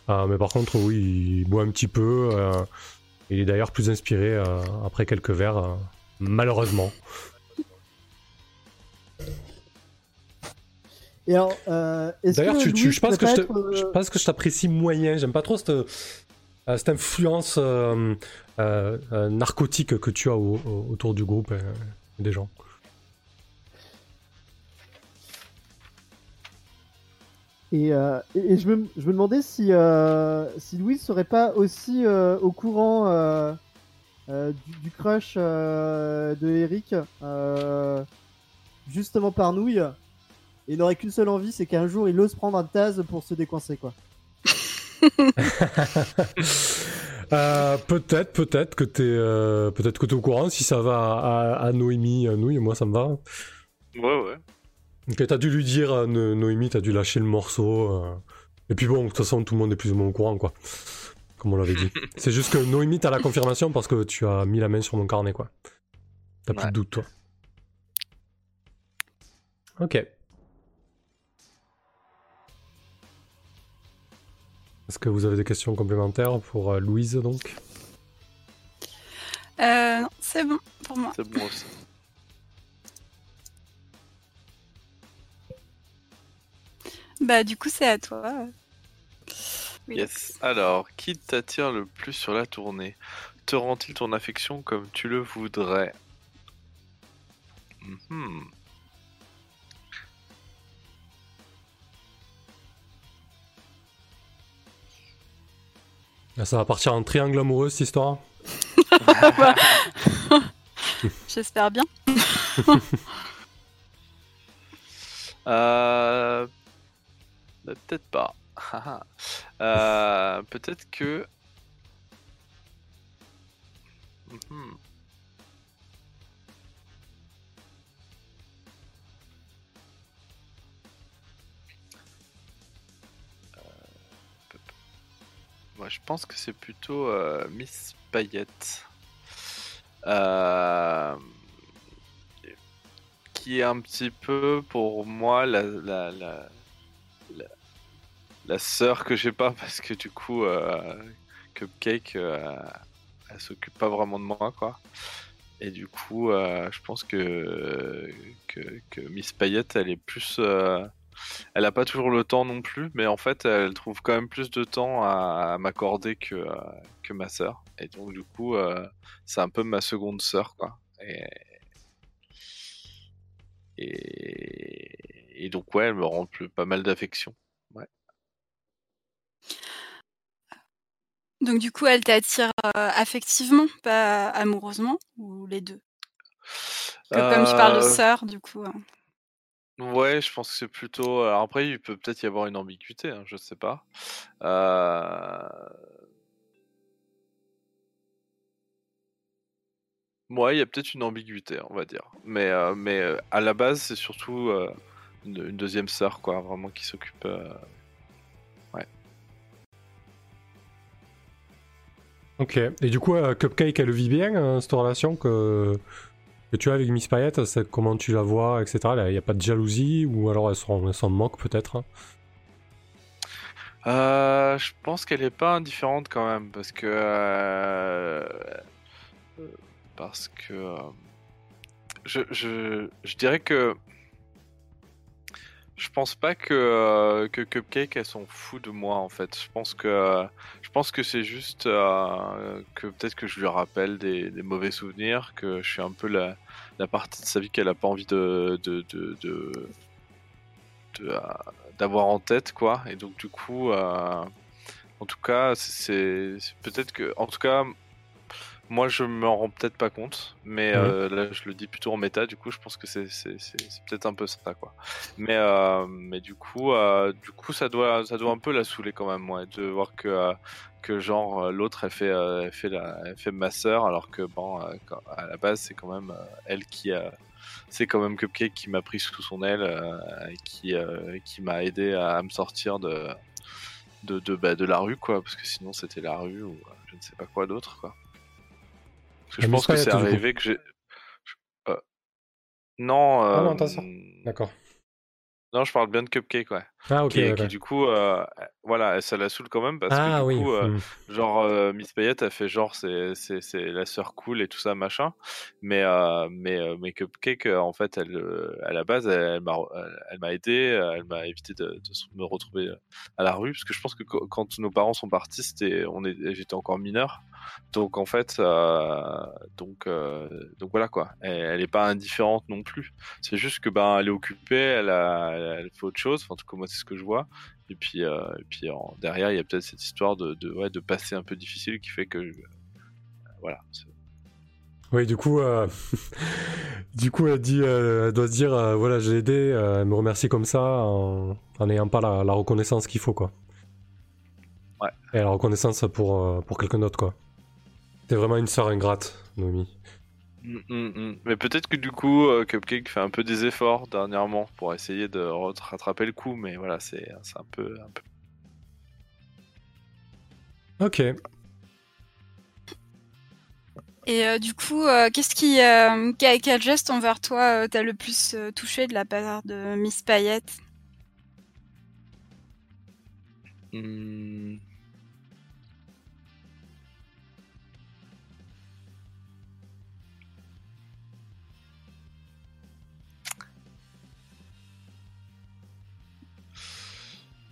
Euh, mais par contre, oui, il boit un petit peu. Euh, il est d'ailleurs plus inspiré après quelques verres, malheureusement. D'ailleurs, tu, je, pense que je, pense que je t'apprécie moyen. J'aime pas trop cette, cette influence narcotique que tu as autour du groupe des gens. Et, euh, et, je, me, je, me, demandais si, euh, si Louise serait pas aussi euh, au courant du, crush de Eric, justement par nouille, et n'aurait qu'une seule envie, c'est qu'un jour il ose prendre un Taz pour se décoincer, quoi. Euh, peut-être, peut-être que t'es, euh, peut-être que t'es au courant. Si ça va à, à Noémie, à Nouille, moi ça me va. Ouais, ouais. Ok, t'as dû lui dire, à Noémie, t'as dû lâcher le morceau. Euh. Et puis bon, de toute façon, tout le monde est plus ou moins au courant, quoi. Comme on l'avait dit. C'est juste que Noémie, t'as la confirmation parce que tu as mis la main sur mon carnet, quoi. T'as plus de doute, toi. Ok. Est-ce que vous avez des questions complémentaires pour euh, Louise donc? Euh, Non, c'est bon pour moi. C'est bon aussi. Bah du coup c'est à toi. Yes. Alors, qui t'attire le plus sur la tournée? Te rend-il ton affection comme tu le voudrais? Mhm. Ça va partir en triangle amoureux cette histoire? J'espère bien. euh... Bah, peut-être pas. euh... Peut-être que. Mhm. Moi, je pense que c'est plutôt euh, Miss Payette. Euh, qui est un petit peu pour moi la, la, la, la, sœur que j'ai pas parce que du coup euh, Cupcake elle s'occupe pas vraiment de moi quoi. Et du coup je pense que, que, Miss Payette elle est plus elle a pas toujours le temps non plus, mais en fait, elle trouve quand même plus de temps à, m'accorder que, euh, que ma sœur. Et donc, du coup, euh, c'est un peu ma seconde sœur, quoi. Et... Donc, ouais, elle me rend pas mal d'affection. Donc, du coup, elle t'attire euh, affectivement, pas amoureusement, ou les deux? Comme tu parles de sœur, du coup. Hein. Ouais, je pense que c'est plutôt. après, il peut peut-être y avoir une ambiguïté, hein, je sais pas. Euh... Ouais, il y a peut-être une ambiguïté, on va dire. Mais, euh, mais euh, à la base, c'est surtout euh, une, deuxième sœur, quoi, vraiment qui s'occupe. Ok. Et du coup, Cupcake, elle vit bien cette relation que tu as avec Miss Payette, comment tu la vois, etc. Il n'y a pas de jalousie ou alors elle s'en moque peut-être euh, Je pense qu'elle n'est pas indifférente quand même parce que. Euh, parce que. Euh, je, je, dirais que. Je pense pas que, que Cupcake elles sont fous de moi en fait. Je pense que je pense que c'est juste que peut-être que je lui rappelle des, mauvais souvenirs, que je suis un peu la, partie de sa vie qu'elle a pas envie de, de, euh, d'avoir en tête quoi et donc du coup euh, en tout cas c'est, peut-être que en tout cas moi je me rends peut-être pas compte mais euh, là je le dis plutôt en méta du coup je pense que c'est, peut-être un peu ça quoi. Mais mais du coup du coup ça doit ça doit un peu la saouler quand même moi de voir que que genre euh, l'autre elle fait euh, fait la fait ma sœur alors que bon euh, à la base c'est quand même elle qui a c'est quand même Cupcake qui m'a pris sous son aile et qui qui m'a aidé à, me sortir de de de, bah, de la rue quoi parce que sinon c'était la rue ou je ne sais pas quoi d'autre quoi parce que je pense que c'est arrivé que j'ai Non, Ah non, euh, attention. D'accord. non, je parle bien de Cupcake, ouais. Ah, ok. qui, d'accord. qui, du coup, euh, voilà, ça la saoule quand même parce ah, que du oui. coup, euh, hmm. genre euh, Miss Payette a fait genre c'est la sœur cool et tout ça machin, mais euh, mais euh, mais Cupcake euh, en fait elle euh, à la base elle, elle m'a aidé, euh, elle m'a évité de, me retrouver euh, à la rue parce que je pense que qu- quand nos parents sont partis c'était j'étais encore mineur donc en fait euh, donc euh, donc voilà quoi elle, elle est pas indifférente non plus c'est juste que ben elle est occupée elle a elle, elle fait autre chose enfin, en tout cas moi c'est ce que je vois et puis, euh, et puis en- derrière, il y a peut-être cette histoire de, de, ouais, de passé un peu difficile qui fait que. voilà. Oui, du coup, euh, du coup, elle, dit, euh, elle doit se dire, euh, voilà, j'ai aidé, elle me remercie comme ça en n'ayant pas la, la reconnaissance qu'il faut, quoi. Ouais. Et la reconnaissance pour, pour quelqu'un d'autre, quoi. T'es vraiment une sœur ingrate, Nomi. Mm, mm, mm. Mais peut-être que du coup, euh, Cupcake fait un peu des efforts dernièrement pour essayer de rattraper le coup, mais voilà, c'est c'est un peu. Un peu... Ok. Et euh, du coup, euh, qu'est-ce qui, euh, quel, quel geste envers toi euh, t'as le plus euh, touché de la part de Miss Payette? Hmm.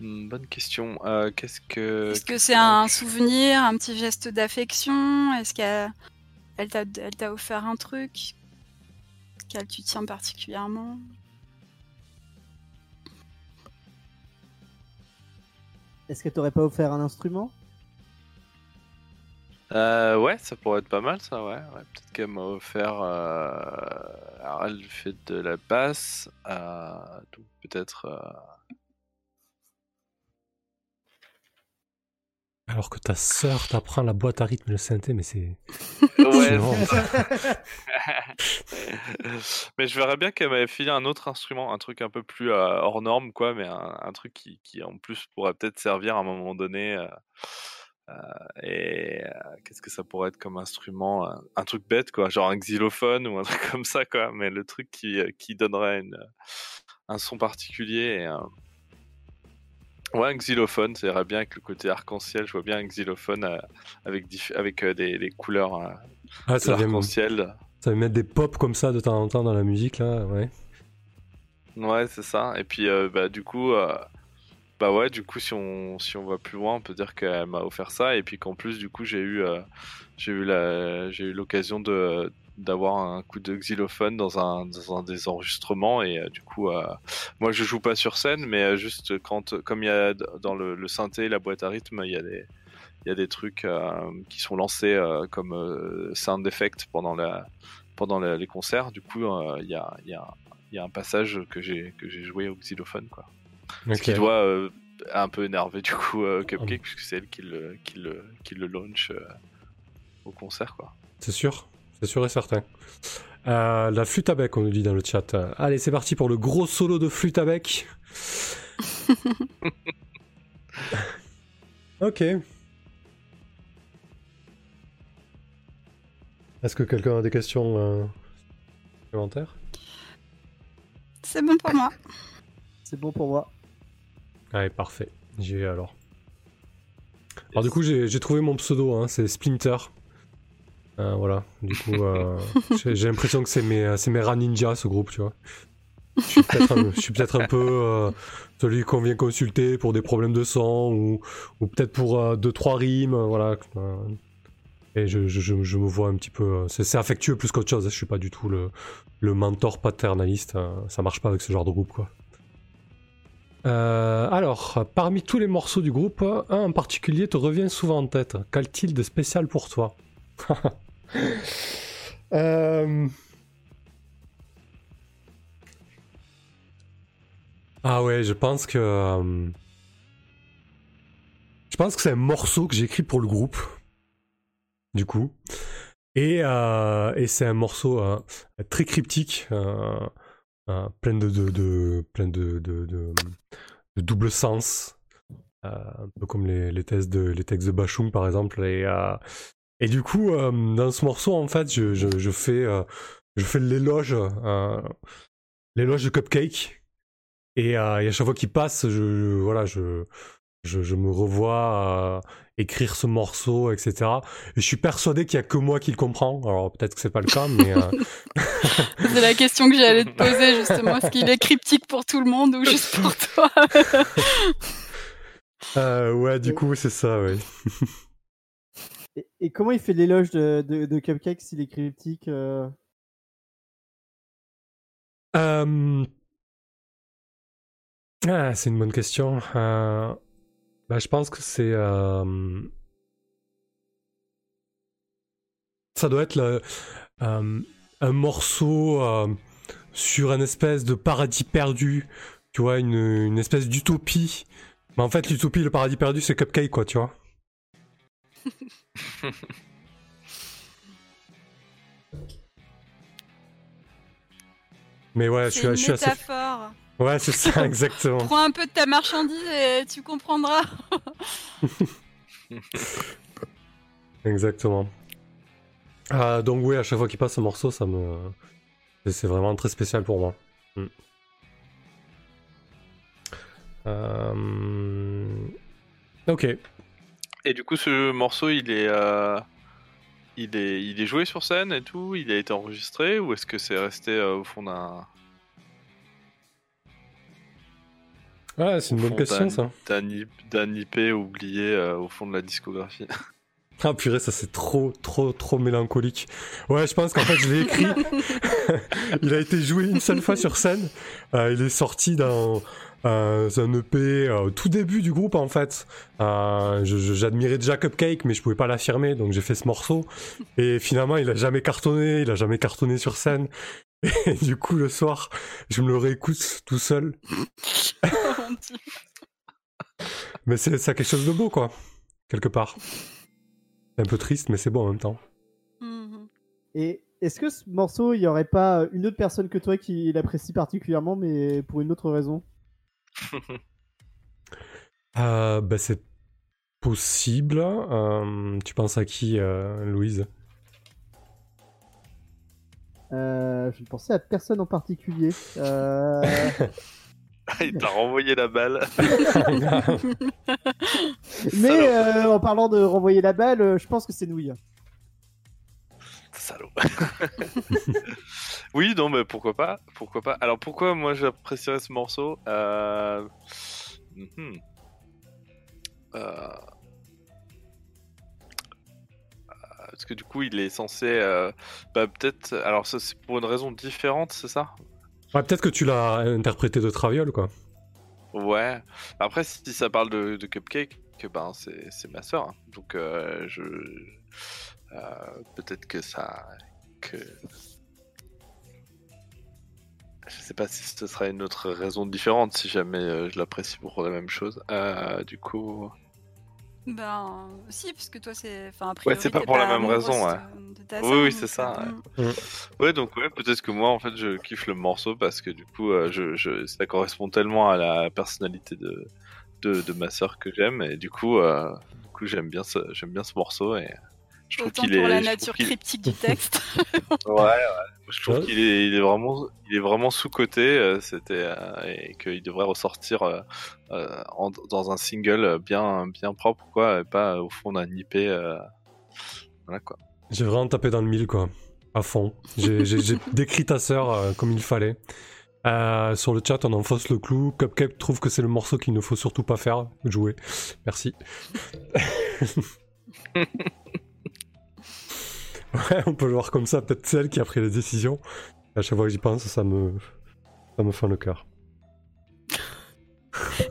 Bonne question. Euh, Qu'est-ce que. Est-ce que c'est un souvenir, un petit geste d'affection? Est-ce qu'elle elle t'a elle t'a offert un truc qu'elle tu tiens particulièrement? Est-ce que t'aurais pas offert un instrument? Euh, ouais, ça pourrait être pas mal, ça, ouais. ouais. Peut-être qu'elle m'a offert. euh, Alors, elle fait de la basse, euh, donc peut-être. Alors que ta sœur t'apprend la boîte à rythme et le synthé, mais c'est. Ouais, mais je verrais bien qu'elle m'avait filé un autre instrument, un truc un peu plus euh, hors norme, quoi, mais un, un truc qui, qui, en plus pourrait peut-être servir à un moment donné. euh, euh, et euh, qu'est-ce que ça pourrait être comme instrument euh, Un truc bête, quoi, genre un xylophone ou un truc comme ça, quoi, mais le truc qui, qui donnerait une, un son particulier. Et, euh, Ouais, un xylophone, ça irait bien avec le côté arc-en-ciel. Je vois bien un xylophone euh, avec, avec euh, des, des couleurs euh, Ah, de ça va mettre des pops comme ça de temps en temps dans la musique, là, ouais. Ouais, c'est ça. Et puis, euh, bah, du coup, bah ouais, du coup, si on, si on va plus loin, on peut dire qu'elle m'a offert ça. Et puis qu'en plus, du coup, j'ai eu, j'ai eu la, j'ai eu l'occasion de, d'avoir un coup de xylophone dans un, dans un des enregistrements. Et euh, du coup, euh, moi, je joue pas sur scène, mais euh, juste quand, comme il y a dans le, le synthé, la boîte à rythme, il y a des, il y a des trucs qui sont lancés comme sound effect pendant la, pendant la- les concerts. Du coup, il y a, il y a il y a un passage que j'ai que j'ai joué au xylophone quoi. Ce qui doit un peu énerver du coup euh, Cupcake puisque c'est elle qui le qui le qui le launch euh, au concert quoi. C'est sûr, c'est sûr et certain. Euh, la flûte à bec, on nous dit dans le chat. Allez, c'est parti pour le gros solo de flûte à bec. ok. Est-ce que quelqu'un a des questions euh, supplémentaires? C'est bon pour moi. C'est bon pour moi. Allez, parfait. J'y vais alors. Alors du coup, j'ai j'ai trouvé mon pseudo, hein, c'est Splinter. Euh, voilà, du coup, euh, j'ai l'impression que c'est mes, c'est mes rats ninja, ce groupe, tu vois. Je suis peut-être un, peu euh, celui qu'on vient consulter pour des problèmes de sang ou, ou peut-être pour euh, deux, trois rimes, euh, voilà. euh. et je, je, je, je me vois un petit peu... euh, c'est affectueux plus qu'autre chose, hein, je suis pas du tout le, le mentor paternaliste, euh, ça marche pas avec ce genre de groupe, quoi. Euh, alors, parmi tous les morceaux du groupe, un en particulier te revient souvent en tête. Qu'a-t-il de spécial pour toi? Euh, Ah ouais, je pense que... euh, Je pense que c'est un morceau que j'ai écrit pour le groupe. Du coup. Et, euh, et c'est un morceau très cryptique. plein de, plein de, double sens, un peu comme les, les, textes de, les textes de Bachung par exemple. Et, et du coup, euh, dans ce morceau, en fait, je, je, je fais, euh, je fais l'éloge, euh, l'éloge de Cupcake. Et, et à chaque fois qu'il passe, je, je- voilà, je, je, je me revois euh, écrire ce morceau, etc. Et je suis persuadé qu'il y a que moi qui le comprends. Alors peut-être que c'est pas le cas, mais euh, C'est la question que j'allais te poser justement. Est-ce qu'il est cryptique pour tout le monde ou juste pour toi? Euh, ouais, du coup, c'est ça, ouais. Et, et comment il fait l'éloge de, de, de Cupcake s'il est cryptique euh? Euh, Ah, c'est une bonne question. Euh, bah, je pense que c'est. euh, Ça doit être le- euh, un morceau euh, sur un espèce de paradis perdu. Tu vois, une, une espèce d'utopie. Mais en fait, l'utopie, le paradis perdu, c'est Cupcake, quoi, tu vois. Mais ouais, je suis, une je suis assez. Ouais, c'est ça, exactement. Prends un peu de ta marchandise et tu comprendras. Exactement. Ah, donc oui, à chaque fois qu'il passe ce morceau, ça me... c'est- C'est vraiment très spécial pour moi. Mm. Euh, Ok. Et du coup, ce morceau, il est, euh, il est, il est joué sur scène et tout. Il a été enregistré ou est-ce que c'est resté euh, au fond d'un, Ouais, c'est une bonne question ça. d'un IP, d'un IP oublié euh, au fond de la discographie Ah purée, ça c'est trop, trop, trop mélancolique. Ouais, je pense qu'en fait je l'ai écrit. il a été joué une seule fois sur scène. Euh, il est sorti dans euh, un EP euh, au tout début du groupe en fait. Euh, J'admirais déjà Cupcake, mais je pouvais pas l'affirmer, donc j'ai fait ce morceau. Et finalement, il a jamais cartonné. Il a jamais cartonné sur scène. Et du coup, le soir, je me le réécoute tout seul. Mais c'est ça a quelque chose de beau, quoi, quelque part. C'est un peu triste, mais c'est beau en même temps. Mhm. Et est-ce que ce morceau, il y aurait pas une autre personne que toi qui l'apprécie particulièrement, mais pour une autre raison? Euh, bah, c'est possible. Euh, tu penses à qui, euh, Louise? Euh, Je ne pensais à personne en particulier. Euh, Il t'a renvoyé la balle. mais euh, en parlant de renvoyer la balle, je pense que c'est Nouille. Salaud. oui, non, mais pourquoi pas Pourquoi pas Alors pourquoi moi j'apprécierais ce morceau Euh, mhm. Euh, Parce que du coup, il est censé, euh, bah, peut-être. Alors ça, c'est pour une raison différente, c'est ça? Ouais, Peut-être que tu l'as interprété de Traviole, quoi. Ouais. Après, si ça parle de, de Cupcake, que ben c'est c'est ma soeur, donc euh, je euh, peut-être que ça que je sais pas si ce serait une autre raison différente si jamais euh, je l'apprécie pour la même chose. Euh, du coup, Ben, si, parce que toi, c'est. Enfin, a priori, c'est pas pour la même raison, de- de ta Oui, oui, c'est ça, euh, ouais. ouais, donc ouais, peut-être que moi en fait je kiffe le morceau parce que du coup euh, je, je- ça correspond tellement à la personnalité de de, de ma soeur que j'aime et du coup euh, du coup j'aime bien ce bien ce morceau et je trouve Autant qu'il pour est la trouve nature cryptique du texte. Ouais, ouais. Je trouve Ouais. qu'il est, il est vraiment, il est vraiment sous coté. c'était euh, et qu'il devrait ressortir euh, euh, en- dans un single bien, bien propre, quoi, et pas au fond d'un IP. euh, voilà quoi. J'ai vraiment tapé dans le mille, quoi. À fond. J'ai j'ai- j'ai décrit ta sœur euh, comme il fallait. Euh, sur le chat, on enfonce le clou. Cupcake trouve que c'est le morceau qu'il ne faut surtout pas faire. Jouer. Merci. ouais, on peut le voir comme ça. Peut-être celle qui a pris la décision. À chaque fois que j'y pense, ça me, ça me fend le cœur.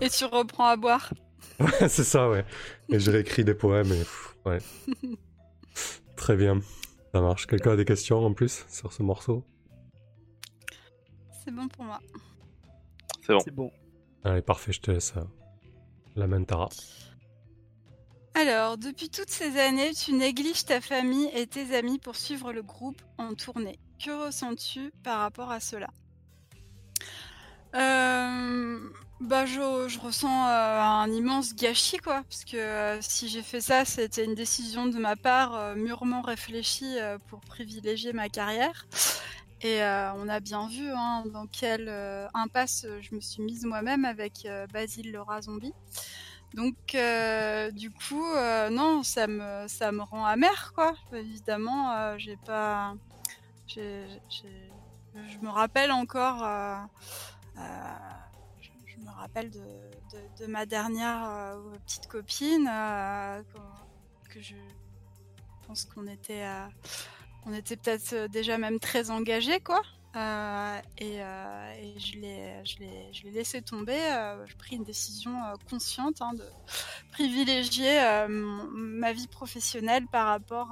Et tu reprends à boire. Ouais, c'est ça, ouais. Et je réécris des poèmes et pff, ouais. Très bien. Ça marche. Quelqu'un a des questions en plus sur ce morceau? C'est bon pour moi. C'est bon. C'est bon. Allez, parfait, je te laisse euh, la main, Tara. Alors, depuis toutes ces années, tu négliges ta famille et tes amis pour suivre le groupe en tournée. Que ressens-tu par rapport à cela? Euh, Bah, je, je ressens euh, un immense gâchis, quoi, parce que euh, si j'ai fait ça, c'était une décision de ma part mûrement réfléchie pour privilégier ma carrière. Et on a bien vu hein, dans quelle impasse je me suis mise moi-même avec Basile le rat zombie. Donc, du coup, non, ça me, ça me rend amer, quoi. Évidemment, j'ai pas. je me rappelle encore me rappelle de, ma dernière euh, petite copine, euh, que je pense qu'on était, euh, on était peut-être déjà même très engagés, quoi. Et, je l'ai laissé tomber. j'ai pris une décision consciente hein, de privilégier ma vie professionnelle par rapport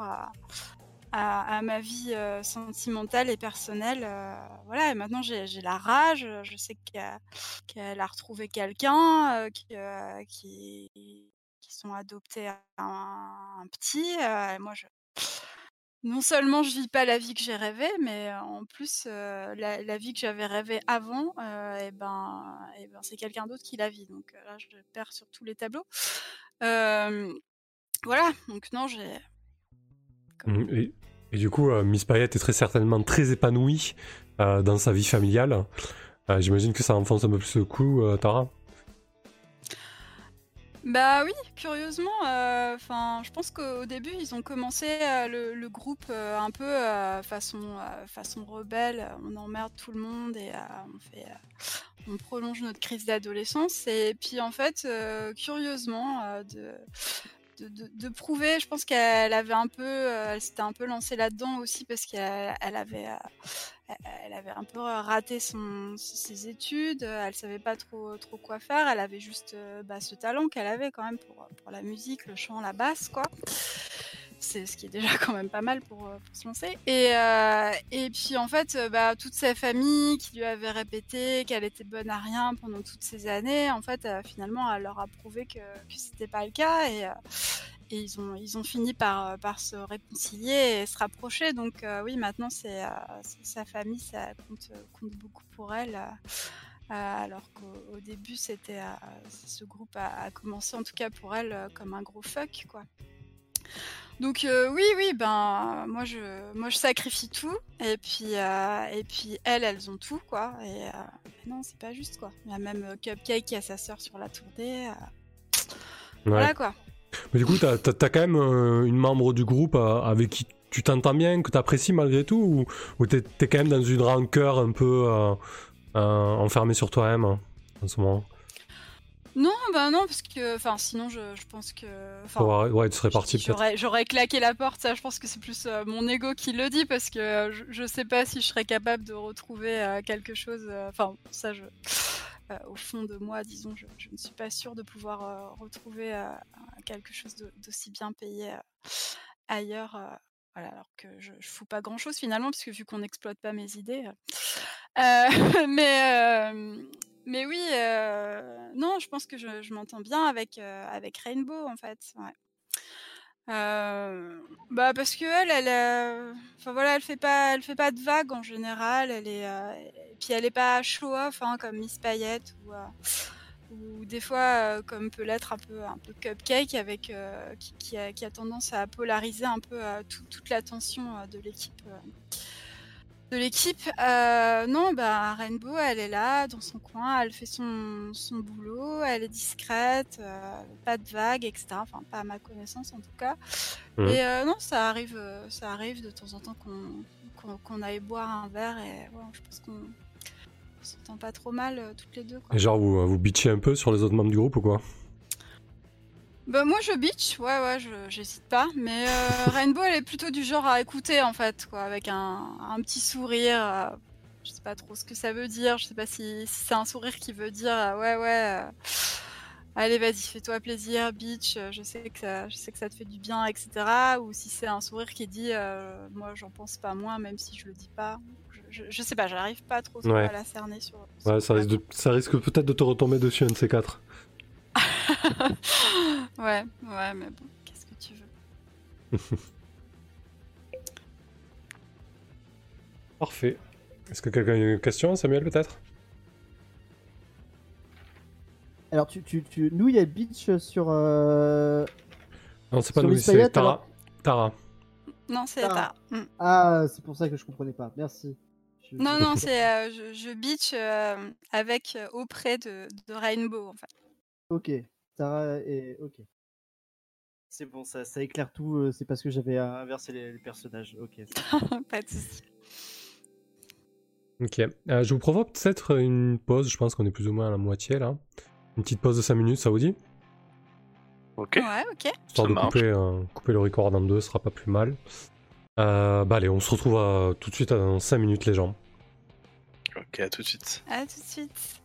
à, ma vie euh, sentimentale et personnelle. Euh, voilà, et maintenant j'ai la rage, je sais qu'elle a retrouvé quelqu'un, euh, qui, qui, sont adoptés un, petit. et moi, je, non seulement je vis pas la vie que j'ai rêvée, mais en plus la, vie que j'avais rêvée avant, et ben, et ben c'est quelqu'un d'autre qui la vit. Donc là, je perds sur tous les tableaux. voilà, donc non, j'ai Mmh, et, du coup, euh, Miss Payette est très certainement très épanouie euh, dans sa vie familiale. Euh, j'imagine que ça enfonce un peu plus le coup, Tara. Bah oui, curieusement, enfin, je pense qu'au début ils ont commencé le, groupe un peu façon façon rebelle, on emmerde tout le monde et on fait, on prolonge notre crise d'adolescence. Et puis en fait, curieusement, de de, prouver. Je pense qu'elle avait un peu, euh, elle s'était un peu lancée là-dedans aussi parce qu'elle avait, euh, elle avait un peu raté son, ses études. Elle savait pas trop, trop quoi faire. Elle avait juste euh, bah, ce talent qu'elle avait quand même pour, pour la musique, le chant, la basse, quoi c'est ce qui est déjà quand même pas mal pour, se lancer. Et, et puis en fait, bah, toute sa famille qui lui avait répété qu'elle était bonne à rien pendant toutes ces années, en fait, finalement, elle leur a prouvé que, que c'était pas le cas. Et, et ils ont, ils ont fini par, euh, par se réconcilier et se rapprocher. Donc euh, oui, maintenant c'est euh, sa famille, ça compte, compte beaucoup pour elle. alors qu'au début, c'était ce groupe a, commencé en tout cas pour elle comme un gros fuck quoi. Donc oui, oui, ben moi je, moi je sacrifie tout et puis et puis elles, elles ont tout quoi. Et non, c'est pas juste quoi. Il y a même Cupcake qui a sa sœur sur la tournée. Voilà quoi. Mais du coup, t'as as, quand même euh, une membre du groupe euh, avec qui tu t'entends bien, que tu apprécies malgré tout, ou, ou t'es es quand même dans une rancœur un peu euh, enfermée sur toi-même hein, en ce moment? Non, bah non, parce que, enfin, sinon, je, pense que, ouais, tu serais parti peut-être. J'aurais claqué la porte. Ça, je pense que c'est plus mon ego qui le dit, parce que je, sais pas si je serais capable de retrouver quelque chose. Enfin, ça, je, euh, au fond de moi, disons, je, ne suis pas sûre de pouvoir euh, retrouver euh, quelque chose d'aussi bien payé ailleurs. alors que je, ne fous pas grand chose finalement, parce que vu qu'on n'exploite pas mes idées. mais, mais oui, non, je pense que je, m'entends bien avec, avec Rainbow en fait. Ouais. bah parce que elle, elle, enfin voilà, elle fait pas, elle fait pas de vagues en général. Elle est, puis elle est pas show off hein, comme Miss Payette ou, des fois comme peut l'être un peu un peu cupcake avec qui, a, tendance à polariser un peu toute l'attention de l'équipe de l'équipe. Euh, non, bah Rainbow, elle est là dans son coin, elle fait son, son boulot, elle est discrète, euh, pas de vagues, etc. Enfin, pas à ma connaissance en tout cas. Mmh. Et euh, non, ça arrive, ça arrive de temps en temps qu'on aille boire un verre et je pense qu'on s'entend pas trop mal toutes les deux. Et genre, vous, vous bitchez un peu sur les autres membres du groupe ou quoi? Bah moi je bitch, ouais ouais, j'hésite pas. Mais euh, Rainbow elle est plutôt du genre à écouter en fait, quoi, avec un, un petit sourire. Euh, je sais pas trop ce que ça veut dire. Je sais pas si, c'est un sourire qui veut dire euh, ouais ouais. Allez vas-y fais-toi plaisir, bitch. Je sais que ça, je sais que ça te fait du bien, etc. Ou si c'est un sourire qui dit moi j'en pense pas moins, même si je le dis pas. Je, sais pas, j'arrive pas trop à la cerner sur. ouais, ça risque, ça risque peut-être de te retomber dessus un de ces quatre. ouais, ouais, mais bon, qu'est-ce que tu veux? Parfait. Est-ce que quelqu'un a une question, Samuel, peut-être? Alors, tu, tu, tu... nous, il y a Beach sur. Euh... Non, c'est pas nous, c'est Tara. Tara. Non, c'est Tara. Mm. Ah, c'est pour ça que je comprenais pas. Merci. Je- Non, non, c'est euh, je, je beach euh, avec euh, auprès de, de Rainbow en fait. Ok, Tara et ok. C'est bon, ça, ça éclaire tout. euh, C'est parce que j'avais euh, inversé les, les personnages. Ok. Pas de soucis. Ok. Euh, je vous propose peut-être une pause. Je pense qu'on est plus ou moins à la moitié là. Une petite pause de 5 minutes, ça vous dit? Ok. Ouais, ok. Histoire Ça de marche. couper, euh, couper le record en deux, ce sera pas plus mal. Euh, bah allez, on se retrouve euh, tout de suite dans 5 minutes les gens. Ok, à tout de suite. À tout de suite.